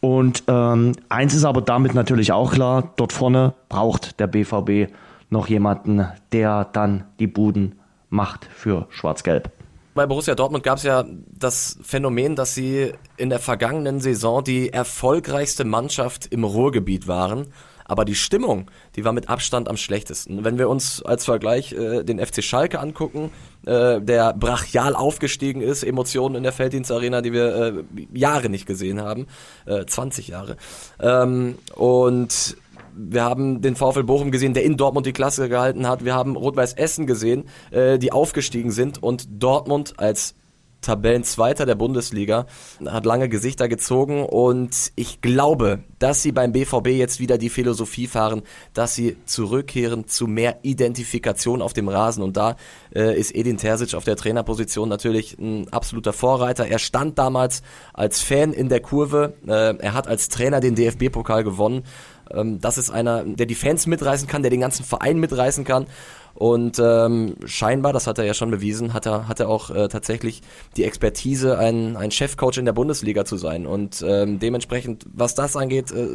Und ähm, eins ist aber damit natürlich auch klar, dort vorne braucht der BVB noch jemanden, der dann die Buden macht für Schwarz-Gelb. Bei Borussia Dortmund gab es ja das Phänomen, dass sie in der vergangenen Saison die erfolgreichste Mannschaft im Ruhrgebiet waren. Aber die Stimmung, die war mit Abstand am schlechtesten. Wenn wir uns als Vergleich äh, den FC Schalke angucken, äh, der brachial aufgestiegen ist, Emotionen in der Felddienstarena, die wir äh, Jahre nicht gesehen haben, äh, 20 Jahre. Ähm, und wir haben den VfL Bochum gesehen, der in Dortmund die Klasse gehalten hat. Wir haben Rot-Weiß Essen gesehen, äh, die aufgestiegen sind und Dortmund als Tabellenzweiter der Bundesliga hat lange Gesichter gezogen und ich glaube, dass sie beim BVB jetzt wieder die Philosophie fahren, dass sie zurückkehren zu mehr Identifikation auf dem Rasen und da äh, ist Edin Terzic auf der Trainerposition natürlich ein absoluter Vorreiter. Er stand damals als Fan in der Kurve, äh, er hat als Trainer den DFB-Pokal gewonnen. Ähm, das ist einer, der die Fans mitreißen kann, der den ganzen Verein mitreißen kann. Und ähm, scheinbar, das hat er ja schon bewiesen, hat er, hat er auch äh, tatsächlich die Expertise, ein, ein Chefcoach in der Bundesliga zu sein. Und ähm, dementsprechend, was das angeht, äh,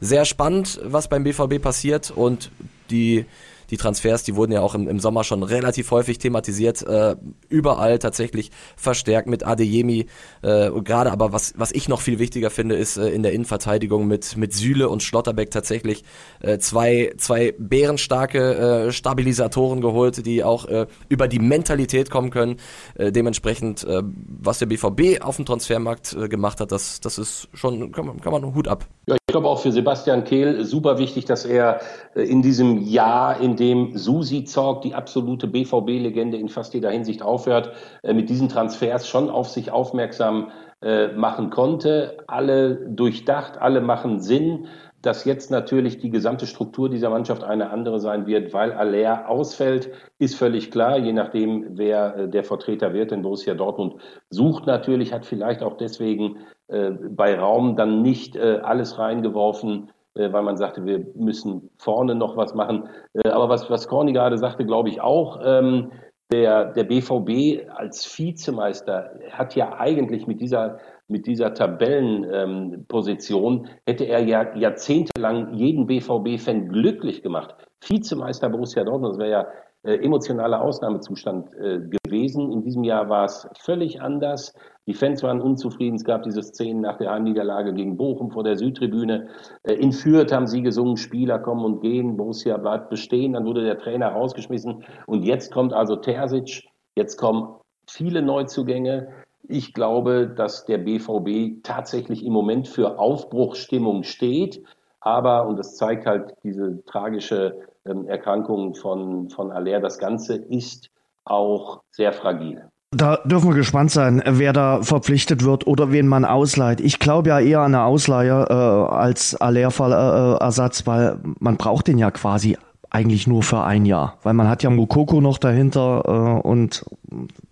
sehr spannend, was beim BVB passiert. Und die, die Transfers, die wurden ja auch im, im Sommer schon relativ häufig thematisiert, äh, überall tatsächlich verstärkt mit Adeyemi. Äh, Gerade aber, was, was ich noch viel wichtiger finde, ist äh, in der Innenverteidigung mit, mit Süle und Schlotterbeck tatsächlich äh, zwei, zwei bärenstarke äh, Stabilisatoren geholt, die auch äh, über die Mentalität kommen können. Äh, dementsprechend, äh, was der BVB auf dem Transfermarkt äh, gemacht hat, das, das ist schon, kann man, kann man Hut ab. Ja, ich glaube auch für Sebastian Kehl super wichtig, dass er äh, in diesem Jahr, in dem Susi Zorg, die absolute BVB-Legende in fast jeder Hinsicht aufhört, äh, mit diesen Transfers schon auf sich aufmerksam äh, machen konnte. Alle durchdacht, alle machen Sinn. Dass jetzt natürlich die gesamte Struktur dieser Mannschaft eine andere sein wird, weil Aller ausfällt, ist völlig klar, je nachdem, wer äh, der Vertreter wird. Denn Borussia Dortmund sucht natürlich, hat vielleicht auch deswegen bei Raum dann nicht alles reingeworfen, weil man sagte, wir müssen vorne noch was machen. Äh, aber was, was Corny gerade sagte, glaube ich auch, ähm, der, der BVB als Vizemeister hat ja eigentlich mit dieser, mit dieser Tabellenposition, ähm, hätte er ja jahrzehntelang jeden BVB-Fan glücklich gemacht. Vizemeister Borussia Dortmund, das wäre ja äh, emotionaler Ausnahmezustand äh, gewesen. In diesem Jahr war es völlig anders. Die Fans waren unzufrieden. Es gab diese Szenen nach der Heimniederlage gegen Bochum vor der Südtribüne. Äh, in Fürth haben sie gesungen, Spieler kommen und gehen, Borussia bleibt bestehen. Dann wurde der Trainer rausgeschmissen. Und jetzt kommt also Terzic, jetzt kommen viele Neuzugänge. Ich glaube, dass der BVB tatsächlich im Moment für Aufbruchsstimmung steht. Aber, und das zeigt halt diese tragische ähm, Erkrankung von, von Aller, das Ganze ist auch sehr fragil. Da dürfen wir gespannt sein, wer da verpflichtet wird oder wen man ausleiht. Ich glaube ja eher an eine Ausleihe äh, als Lehrfallersatz, weil man braucht den ja quasi eigentlich nur für ein Jahr, weil man hat ja Mukoko noch dahinter äh, und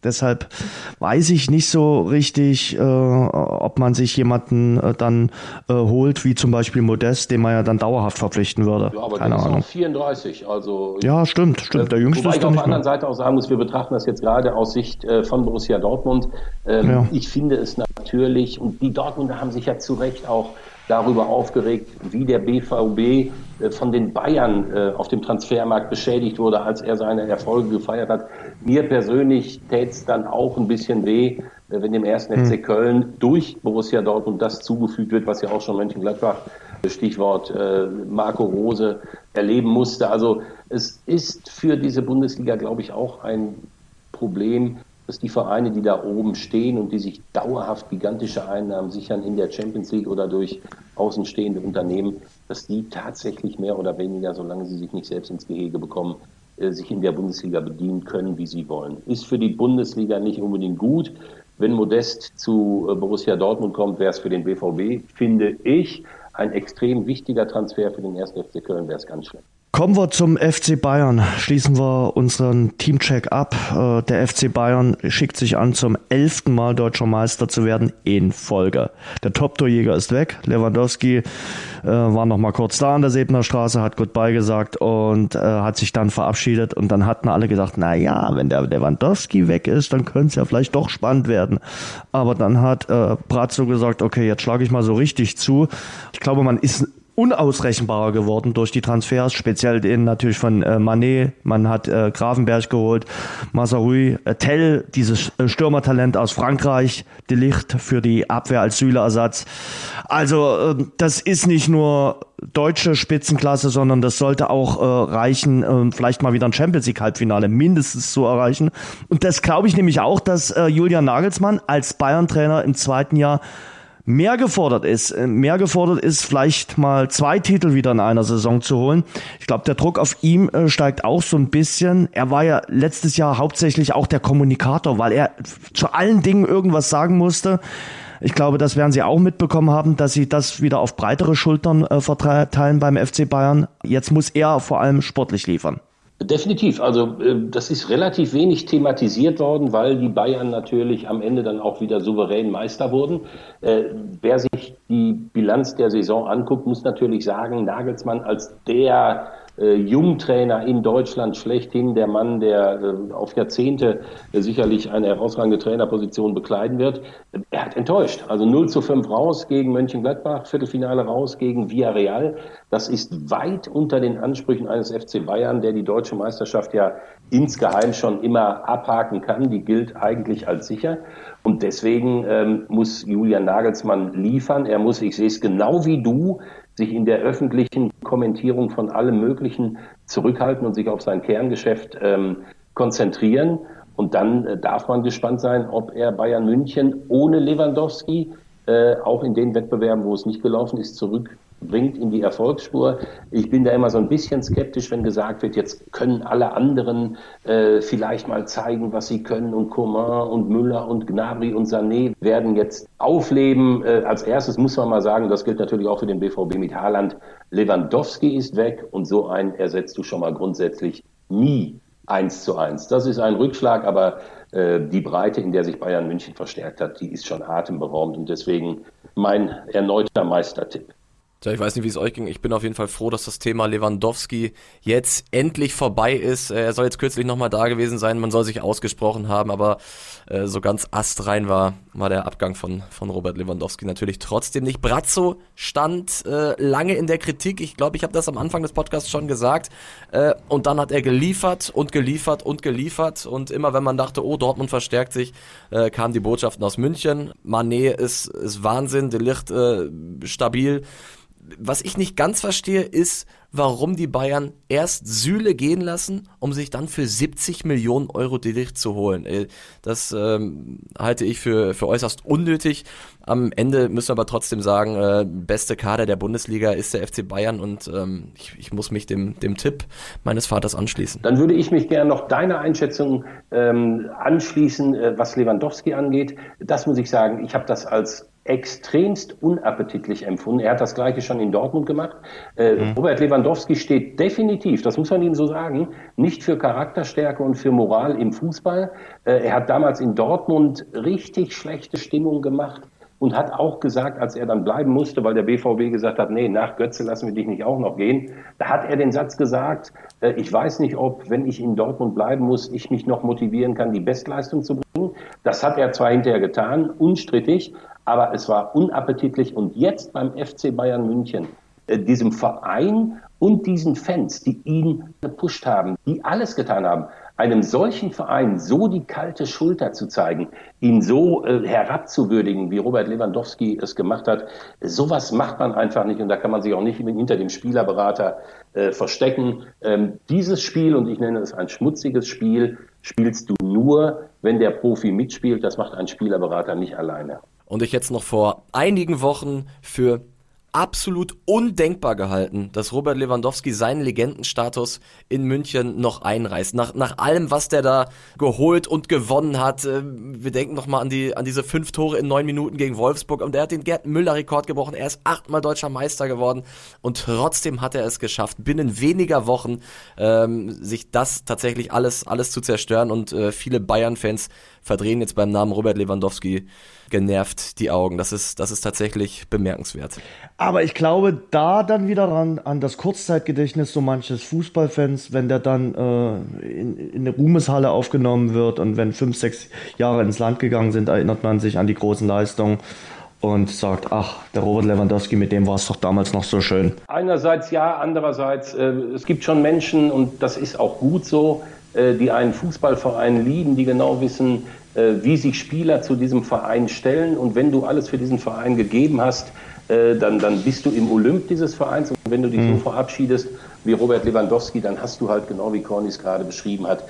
deshalb weiß ich nicht so richtig, äh, ob man sich jemanden äh, dann äh, holt, wie zum Beispiel Modest, den man ja dann dauerhaft verpflichten würde. Ja, aber Keine der Ahnung. ist auch 34, also ja, stimmt, stimmt. Der Jüngste Wobei ist ich auf der anderen Seite auch sagen muss, wir betrachten das jetzt gerade aus Sicht äh, von Borussia Dortmund. Ähm, ja. Ich finde es natürlich und die Dortmunder haben sich ja zu Recht auch darüber aufgeregt, wie der BVB äh, von den Bayern äh, auf dem Transfermarkt beschädigt wurde, als er seine Erfolge gefeiert hat. Mir persönlich täte es dann auch ein bisschen weh, äh, wenn dem ersten hm. FC Köln durch Borussia Dortmund das zugefügt wird, was ja auch schon Mönchengladbach, Stichwort Marco Rose, erleben musste. Also es ist für diese Bundesliga, glaube ich, auch ein Problem, dass die Vereine, die da oben stehen und die sich dauerhaft gigantische Einnahmen sichern in der Champions League oder durch außenstehende Unternehmen, dass die tatsächlich mehr oder weniger, solange sie sich nicht selbst ins Gehege bekommen, äh, sich in der Bundesliga bedienen können, wie sie wollen. Ist für die Bundesliga nicht unbedingt gut. Wenn Modest zu äh, Borussia Dortmund kommt, wäre es für den BVB, finde ich, ein extrem wichtiger Transfer für den 1. FC Köln wäre es ganz schlimm. Kommen wir zum FC Bayern. Schließen wir unseren Teamcheck ab. Äh, der FC Bayern schickt sich an, zum elften Mal deutscher Meister zu werden in Folge. Der Top-Torjäger ist weg. Lewandowski äh, war noch mal kurz da an der Sebner Straße, hat Goodbye gesagt und äh, hat sich dann verabschiedet. Und dann hatten alle gedacht, na ja, wenn der Lewandowski weg ist, dann könnte es ja vielleicht doch spannend werden. Aber dann hat Brazzo gesagt, okay, jetzt schlage ich mal so richtig zu. Ich glaube, man ist unausrechenbarer geworden durch die Transfers, speziell den natürlich von äh, Manet. Man hat äh, Grafenberg geholt, Mazarui, äh, Tell, dieses äh, Stürmertalent aus Frankreich, De Licht für die Abwehr als Süleersatz. Also äh, das ist nicht nur deutsche Spitzenklasse, sondern das sollte auch äh, reichen, äh, vielleicht mal wieder ein Champions League Halbfinale mindestens zu erreichen. Und das glaube ich nämlich auch, dass äh, Julian Nagelsmann als Bayern-Trainer im zweiten Jahr mehr gefordert ist. Äh, mehr gefordert ist, vielleicht mal zwei Titel wieder in einer Saison zu holen. Ich glaube, der Druck auf ihm äh, steigt auch so ein bisschen. Er war ja letztes Jahr hauptsächlich auch der Kommunikator, weil er zu allen Dingen irgendwas sagen musste. Ich glaube, das werden Sie auch mitbekommen haben, dass Sie das wieder auf breitere Schultern äh, verteilen beim FC Bayern. Jetzt muss er vor allem sportlich liefern. Definitiv. Also äh, das ist relativ wenig thematisiert worden, weil die Bayern natürlich am Ende dann auch wieder souverän Meister wurden. Äh, wer sich die Bilanz der Saison anguckt, muss natürlich sagen, Nagelsmann als der äh, Jungtrainer in Deutschland schlechthin, der Mann, der äh, auf Jahrzehnte äh, sicherlich eine herausragende Trainerposition bekleiden wird. Er hat enttäuscht. Also 0 zu 5 raus gegen Mönchengladbach, Viertelfinale raus gegen Villarreal. Das ist weit unter den Ansprüchen eines FC Bayern, der die deutsche Meisterschaft ja insgeheim schon immer abhaken kann. Die gilt eigentlich als sicher. Und deswegen ähm, muss Julian Nagelsmann liefern. Er muss, ich sehe es genau wie du, sich in der öffentlichen Kommentierung von allem Möglichen zurückhalten und sich auf sein Kerngeschäft ähm, konzentrieren. Und dann äh, darf man gespannt sein, ob er Bayern München ohne Lewandowski äh, auch in den Wettbewerben, wo es nicht gelaufen ist, zurück bringt in die Erfolgsspur. Ich bin da immer so ein bisschen skeptisch, wenn gesagt wird, jetzt können alle anderen äh, vielleicht mal zeigen, was sie können und Coman und Müller und Gnabry und Sané werden jetzt aufleben. Äh, als erstes muss man mal sagen, das gilt natürlich auch für den BVB mit Haaland, Lewandowski ist weg und so einen ersetzt du schon mal grundsätzlich nie eins zu eins. Das ist ein Rückschlag, aber äh, die Breite, in der sich Bayern München verstärkt hat, die ist schon atemberaubend und deswegen mein erneuter Meistertipp. Ja, ich weiß nicht, wie es euch ging. Ich bin auf jeden Fall froh, dass das Thema Lewandowski jetzt endlich vorbei ist. Er soll jetzt kürzlich nochmal da gewesen sein. Man soll sich ausgesprochen haben, aber äh, so ganz astrein war, war der Abgang von, von Robert Lewandowski natürlich trotzdem nicht. Brazzo stand äh, lange in der Kritik. Ich glaube, ich habe das am Anfang des Podcasts schon gesagt. Äh, und dann hat er geliefert und geliefert und geliefert. Und immer wenn man dachte, oh, Dortmund verstärkt sich, äh, kamen die Botschaften aus München. Manet ist, ist Wahnsinn, der Licht äh, stabil was ich nicht ganz verstehe, ist, warum die Bayern erst Süle gehen lassen, um sich dann für 70 Millionen Euro Delicht zu holen. Äh, das ähm, halte ich für, für äußerst unnötig. Am Ende müssen wir aber trotzdem sagen, äh, beste Kader der Bundesliga ist der FC Bayern und ähm, ich, ich muss mich dem, dem Tipp meines Vaters anschließen. Dann würde ich mich gerne noch deiner Einschätzung ähm, anschließen, äh, was Lewandowski angeht. Das muss ich sagen, ich habe das als extremst unappetitlich empfunden. Er hat das gleiche schon in Dortmund gemacht. Äh, mhm. Robert Lewandowski steht definitiv, das muss man ihm so sagen, nicht für Charakterstärke und für Moral im Fußball. Äh, er hat damals in Dortmund richtig schlechte Stimmung gemacht und hat auch gesagt, als er dann bleiben musste, weil der BVB gesagt hat, nee, nach Götze lassen wir dich nicht auch noch gehen, da hat er den Satz gesagt, äh, ich weiß nicht, ob, wenn ich in Dortmund bleiben muss, ich mich noch motivieren kann, die Bestleistung zu bringen. Das hat er zwar hinterher getan, unstrittig, aber es war unappetitlich. Und jetzt beim FC Bayern München, äh, diesem Verein und diesen Fans, die ihn gepusht haben, die alles getan haben, einem solchen Verein so die kalte Schulter zu zeigen, ihn so äh, herabzuwürdigen, wie Robert Lewandowski es gemacht hat, sowas macht man einfach nicht und da kann man sich auch nicht hinter dem Spielerberater äh, verstecken. Ähm, dieses Spiel, und ich nenne es ein schmutziges Spiel, spielst du nur, wenn der Profi mitspielt. Das macht ein Spielerberater nicht alleine und ich jetzt noch vor einigen Wochen für absolut undenkbar gehalten, dass Robert Lewandowski seinen Legendenstatus in München noch einreißt. Nach, nach allem, was der da geholt und gewonnen hat. Äh, wir denken nochmal an, die, an diese fünf Tore in neun Minuten gegen Wolfsburg. Und der hat den Gerd Müller-Rekord gebrochen. Er ist achtmal deutscher Meister geworden. Und trotzdem hat er es geschafft, binnen weniger Wochen ähm, sich das tatsächlich alles, alles zu zerstören. Und äh, viele Bayern-Fans verdrehen jetzt beim Namen Robert Lewandowski genervt die Augen. Das ist, das ist tatsächlich bemerkenswert. Aber ich glaube da dann wieder ran, an das Kurzzeitgedächtnis so manches Fußballfans, wenn der dann äh, in, in eine Ruhmeshalle aufgenommen wird und wenn fünf, sechs Jahre ins Land gegangen sind, erinnert man sich an die großen Leistungen und sagt, ach, der Robert Lewandowski, mit dem war es doch damals noch so schön. Einerseits ja, andererseits, äh, es gibt schon Menschen, und das ist auch gut so, äh, die einen Fußballverein lieben, die genau wissen, wie sich Spieler zu diesem Verein stellen. Und wenn du alles für diesen Verein gegeben hast, äh, dann, dann bist du im Olymp dieses Vereins. Und wenn du dich mhm. so verabschiedest wie Robert Lewandowski, dann hast du halt genau wie Cornis gerade beschrieben hat,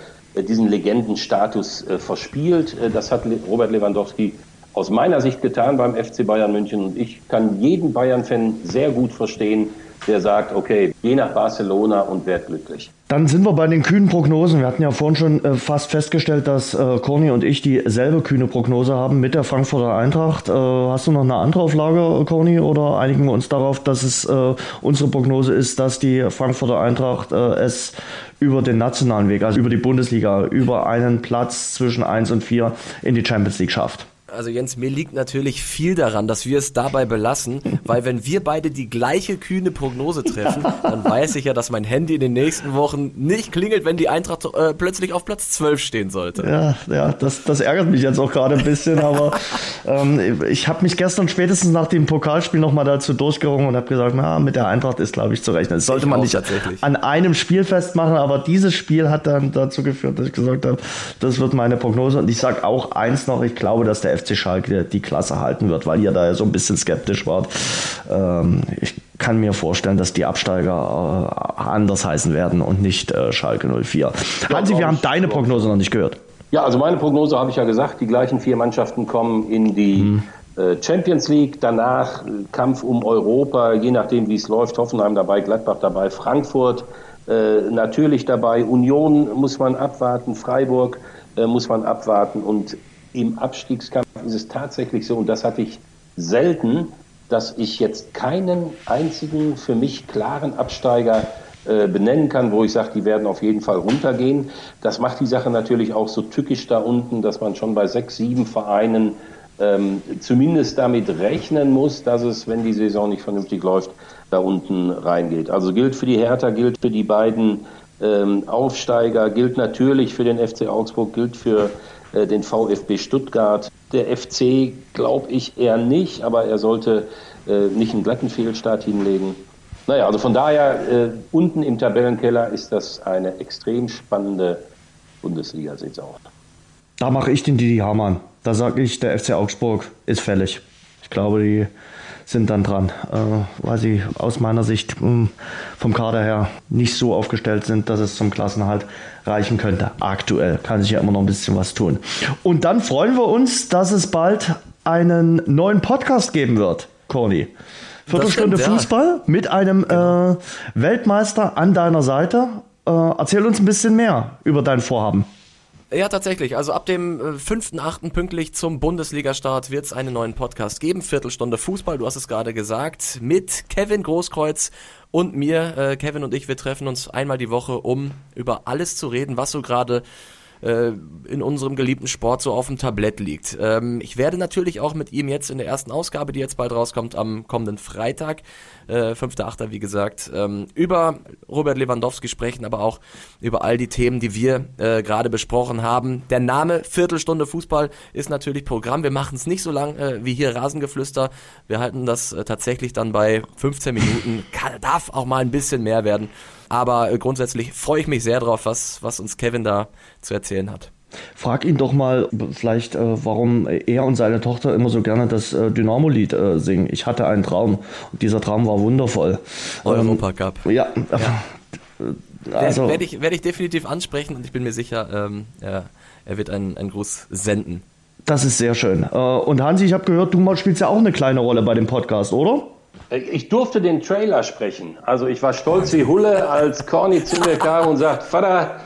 diesen Legendenstatus verspielt. Das hat Robert Lewandowski aus meiner Sicht getan beim FC Bayern München. Und ich kann jeden Bayern-Fan sehr gut verstehen, der sagt, okay, geh nach Barcelona und werd glücklich. Dann sind wir bei den kühnen Prognosen. Wir hatten ja vorhin schon äh, fast festgestellt, dass äh, Corny und ich dieselbe kühne Prognose haben mit der Frankfurter Eintracht. Äh, hast du noch eine andere auf Lager, Corny, oder einigen wir uns darauf, dass es äh, unsere Prognose ist, dass die Frankfurter Eintracht äh, es über den nationalen Weg, also über die Bundesliga, über einen Platz zwischen 1 und 4 in die Champions League schafft? Also Jens, mir liegt natürlich viel daran, dass wir es dabei belassen, weil wenn wir beide die gleiche kühne Prognose treffen, dann weiß ich ja, dass mein Handy in den nächsten Wochen nicht klingelt, wenn die Eintracht äh, plötzlich auf Platz 12 stehen sollte. Ja, ja, das, das ärgert mich jetzt auch gerade ein bisschen, aber ähm, ich habe mich gestern spätestens nach dem Pokalspiel nochmal dazu durchgerungen und habe gesagt, na, mit der Eintracht ist, glaube ich, zu rechnen. Das sollte ich man nicht an einem Spiel festmachen, aber dieses Spiel hat dann dazu geführt, dass ich gesagt habe, das wird meine Prognose und ich sage auch eins noch, ich glaube, dass der FC Schalke die Klasse halten wird, weil ihr da ja so ein bisschen skeptisch wart. Ähm, ich kann mir vorstellen, dass die Absteiger äh, anders heißen werden und nicht äh, Schalke 04. Hansi, wir haben deine Prognose noch nicht gehört. Ja, also meine Prognose habe ich ja gesagt, die gleichen vier Mannschaften kommen in die mhm. Äh, Champions League, danach Kampf um Europa, je nachdem wie es läuft, Hoffenheim dabei, Gladbach dabei, Frankfurt äh, natürlich dabei, Union muss man abwarten, Freiburg äh, muss man abwarten und im Abstiegskampf ist es tatsächlich so, und das hatte ich selten, dass ich jetzt keinen einzigen für mich klaren Absteiger äh, benennen kann, wo ich sage, die werden auf jeden Fall runtergehen. Das macht die Sache natürlich auch so tückisch da unten, dass man schon bei sechs, sieben Vereinen ähm, zumindest damit rechnen muss, dass es, wenn die Saison nicht vernünftig läuft, da unten reingeht. Also gilt für die Hertha, gilt für die beiden ähm, Aufsteiger, gilt natürlich für den FC Augsburg, gilt für den VfB Stuttgart. Der FC glaube ich eher nicht, aber er sollte äh, nicht einen glatten Fehlstart hinlegen. Naja, also von daher, äh, unten im Tabellenkeller ist das eine extrem spannende Bundesliga-Saison. Da mache ich den Didi Hamann. Da sage ich, der FC Augsburg ist fällig. Ich glaube, die sind dann dran, äh, weil sie aus meiner Sicht mh, hm, vom Kader her nicht so aufgestellt sind, dass es zum Klassenhalt reichen könnte. Aktuell kann sich ja immer noch ein bisschen was tun. Und dann freuen wir uns, dass es bald einen neuen Podcast geben wird, Corny. Viertelstunde stimmt, Fußball ja. mit einem genau. äh, Weltmeister an deiner Seite. Äh, erzähl uns ein bisschen mehr über dein Vorhaben. Ja, tatsächlich. Also ab dem 5.8. Äh, pünktlich zum Bundesliga-Start wird es einen neuen Podcast geben. Viertelstunde Fußball, du hast es gerade gesagt, mit Kevin Großkreuz und mir. Äh, Kevin und ich, wir treffen uns einmal die Woche, um über alles zu reden, was so gerade äh, in unserem geliebten Sport so auf dem Tablett liegt. Ähm, ich werde natürlich auch mit ihm jetzt in der ersten Ausgabe, die jetzt bald rauskommt, am kommenden Freitag, äh, 5.8. wie gesagt, ähm, über Robert Lewandowski sprechen, aber auch über all die Themen, die wir äh, gerade besprochen haben. Der Name Viertelstunde Fußball ist natürlich Programm. Wir machen es nicht so lang äh, wie hier Rasengeflüster. Wir halten das äh, tatsächlich dann bei 15 Minuten. Kann, darf auch mal ein bisschen mehr werden. Aber äh, grundsätzlich freue ich mich sehr drauf, was, was uns Kevin da zu erzählen hat. Frag ihn doch mal vielleicht, äh, warum er und seine Tochter immer so gerne das äh, Dynamo-Lied singen. Ich hatte einen Traum und dieser Traum war wundervoll. Europa ähm, Cup. Ja. ja. (laughs) Also, werde ich, werd ich definitiv ansprechen und ich bin mir sicher, ähm, er, er wird einen, einen Gruß senden. Das ist sehr schön. Und Hansi, ich habe gehört, du spielst ja auch eine kleine Rolle bei dem Podcast, oder? Ich durfte den Trailer sprechen. Also ich war stolz wie Hulle, als Corny zu mir kam und sagt, Vater,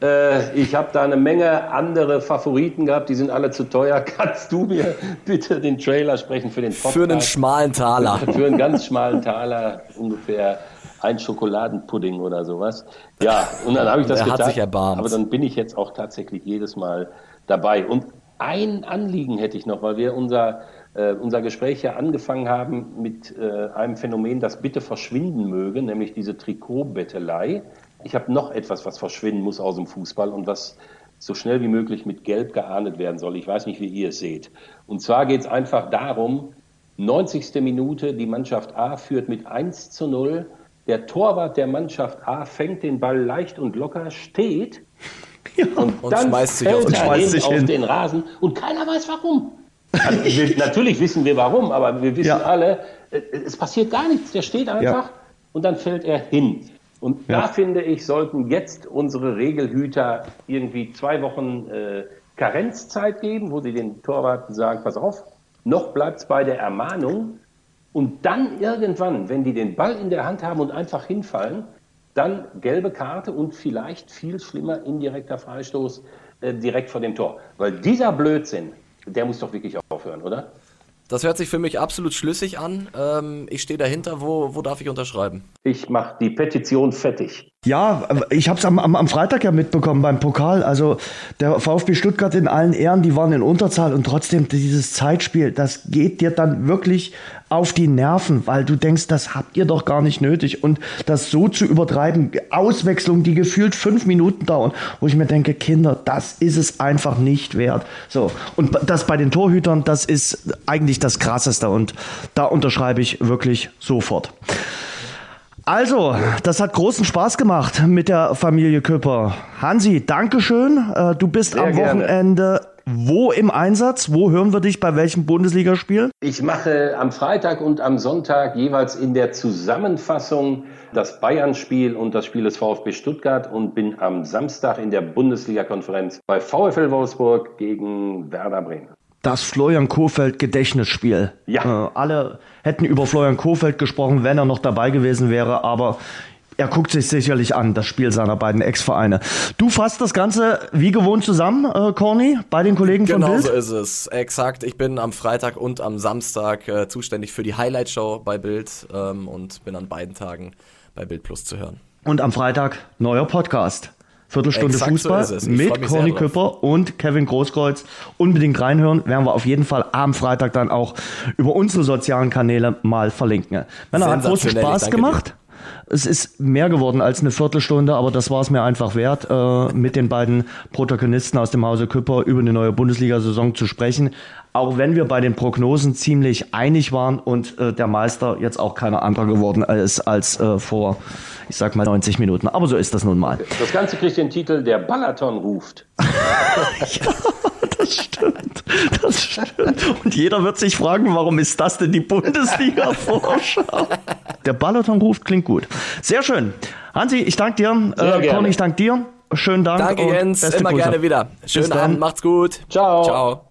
äh, ich habe da eine Menge andere Favoriten gehabt, die sind alle zu teuer. (laughs) Kannst du mir bitte den Trailer sprechen für den Podcast? Für einen schmalen Taler. (laughs) Für einen ganz schmalen Taler, ungefähr ein Schokoladenpudding oder sowas. Ja, und dann habe ich das er getan. Hat sich erbarmt. Aber dann bin ich jetzt auch tatsächlich jedes Mal dabei. Und ein Anliegen hätte ich noch, weil wir unser unser Gespräch ja angefangen haben mit äh, einem Phänomen, das bitte verschwinden möge, nämlich diese Trikotbettelei. Ich habe noch etwas, was verschwinden muss aus dem Fußball und was so schnell wie möglich mit Gelb geahndet werden soll. Ich weiß nicht, wie ihr es seht. Und zwar geht es einfach darum, 90. Minute, die Mannschaft A führt mit 1 zu 0. Der Torwart der Mannschaft A fängt den Ball leicht und locker, steht ja, und, und, dann schmeißt sich auf, auf den Rasen und keiner weiß warum. Also wir, (laughs) natürlich wissen wir warum, aber wir wissen ja. alle, äh, es passiert gar nichts. Der steht einfach ja. und dann fällt er hin. Und ja. da finde ich, sollten jetzt unsere Regelhüter irgendwie zwei Wochen äh, Karenzzeit geben, wo sie den Torwarten sagen, pass auf, noch bleibt es bei der Ermahnung. Und dann irgendwann, wenn die den Ball in der Hand haben und einfach hinfallen, dann gelbe Karte und vielleicht viel schlimmer indirekter Freistoß äh, direkt vor dem Tor. Weil dieser Blödsinn, der muss doch wirklich aufhören, oder? Das hört sich für mich absolut schlüssig an. Ähm, ich stehe dahinter. Wo, wo darf ich unterschreiben? Ich mache die Petition fettig. Ja, ich habe es am, am, am, Freitag ja mitbekommen beim Pokal. Also der VfB Stuttgart in allen Ehren, die waren in Unterzahl und trotzdem dieses Zeitspiel, das geht dir dann wirklich auf die Nerven, weil du denkst, das habt ihr doch gar nicht nötig. Und das so zu übertreiben, Auswechslungen, die gefühlt fünf Minuten dauern, wo ich mir denke, Kinder, das ist es einfach nicht wert. So, und das bei den Torhütern, das ist eigentlich das Krasseste und da unterschreibe ich wirklich sofort. Also, das hat großen Spaß gemacht mit der Familie Küpper. Hansi, Dankeschön. Äh, du bist Sehr am Wochenende gerne. wo im Einsatz? Wo hören wir dich bei welchem Bundesligaspiel? Ich mache am Freitag und am Sonntag jeweils in der Zusammenfassung das Bayern-Spiel und das Spiel des VfB Stuttgart und bin am Samstag in der Bundesliga-Konferenz bei VfL Wolfsburg gegen Werder Bremen das Florian Kofeld Gedächtnisspiel. Ja. Äh, alle hätten über Florian Kofeld gesprochen, wenn er noch dabei gewesen wäre, aber er guckt sich sicherlich an, das Spiel seiner beiden Ex-Vereine. Du fasst das Ganze wie gewohnt zusammen, äh, Corny, bei den Kollegen genau von Bild? Genau so ist es. Exakt. Ich bin am Freitag und am Samstag äh, zuständig für die Highlight-Show bei Bild ähm, und bin an beiden Tagen bei Bild Plus zu hören. Und am Freitag neuer Podcast. Viertelstunde Exakt Fußball so mit Conny Küpper und Kevin Großkreuz. Unbedingt reinhören, werden wir auf jeden Fall am Freitag dann auch über unsere sozialen Kanäle mal verlinken. Männer, hat großen Spaß gemacht. Dir. Es ist mehr geworden als eine Viertelstunde, aber das war es mir einfach wert, äh, mit den beiden Protagonisten aus dem Hause Küpper über eine neue Bundesliga-Saison zu sprechen. Auch wenn wir bei den Prognosen ziemlich einig waren und äh, der Meister jetzt auch keiner anderer geworden ist als äh, vor, ich sag mal, 90 Minuten. Aber so ist das nun mal. Das Ganze kriegt den Titel Der Balaton ruft. (laughs) ja, das stimmt. Das stimmt. Und jeder wird sich fragen, warum ist das denn die Bundesliga-Vorschau? Der Balaton ruft, klingt gut. Sehr schön. Hansi, ich danke dir. Sehr Äh, gerne. Conny, ich danke dir. Schönen Dank. Danke und Jens, beste immer Grüße. gerne wieder. Schönen. Abend, macht's gut. Ciao. Ciao.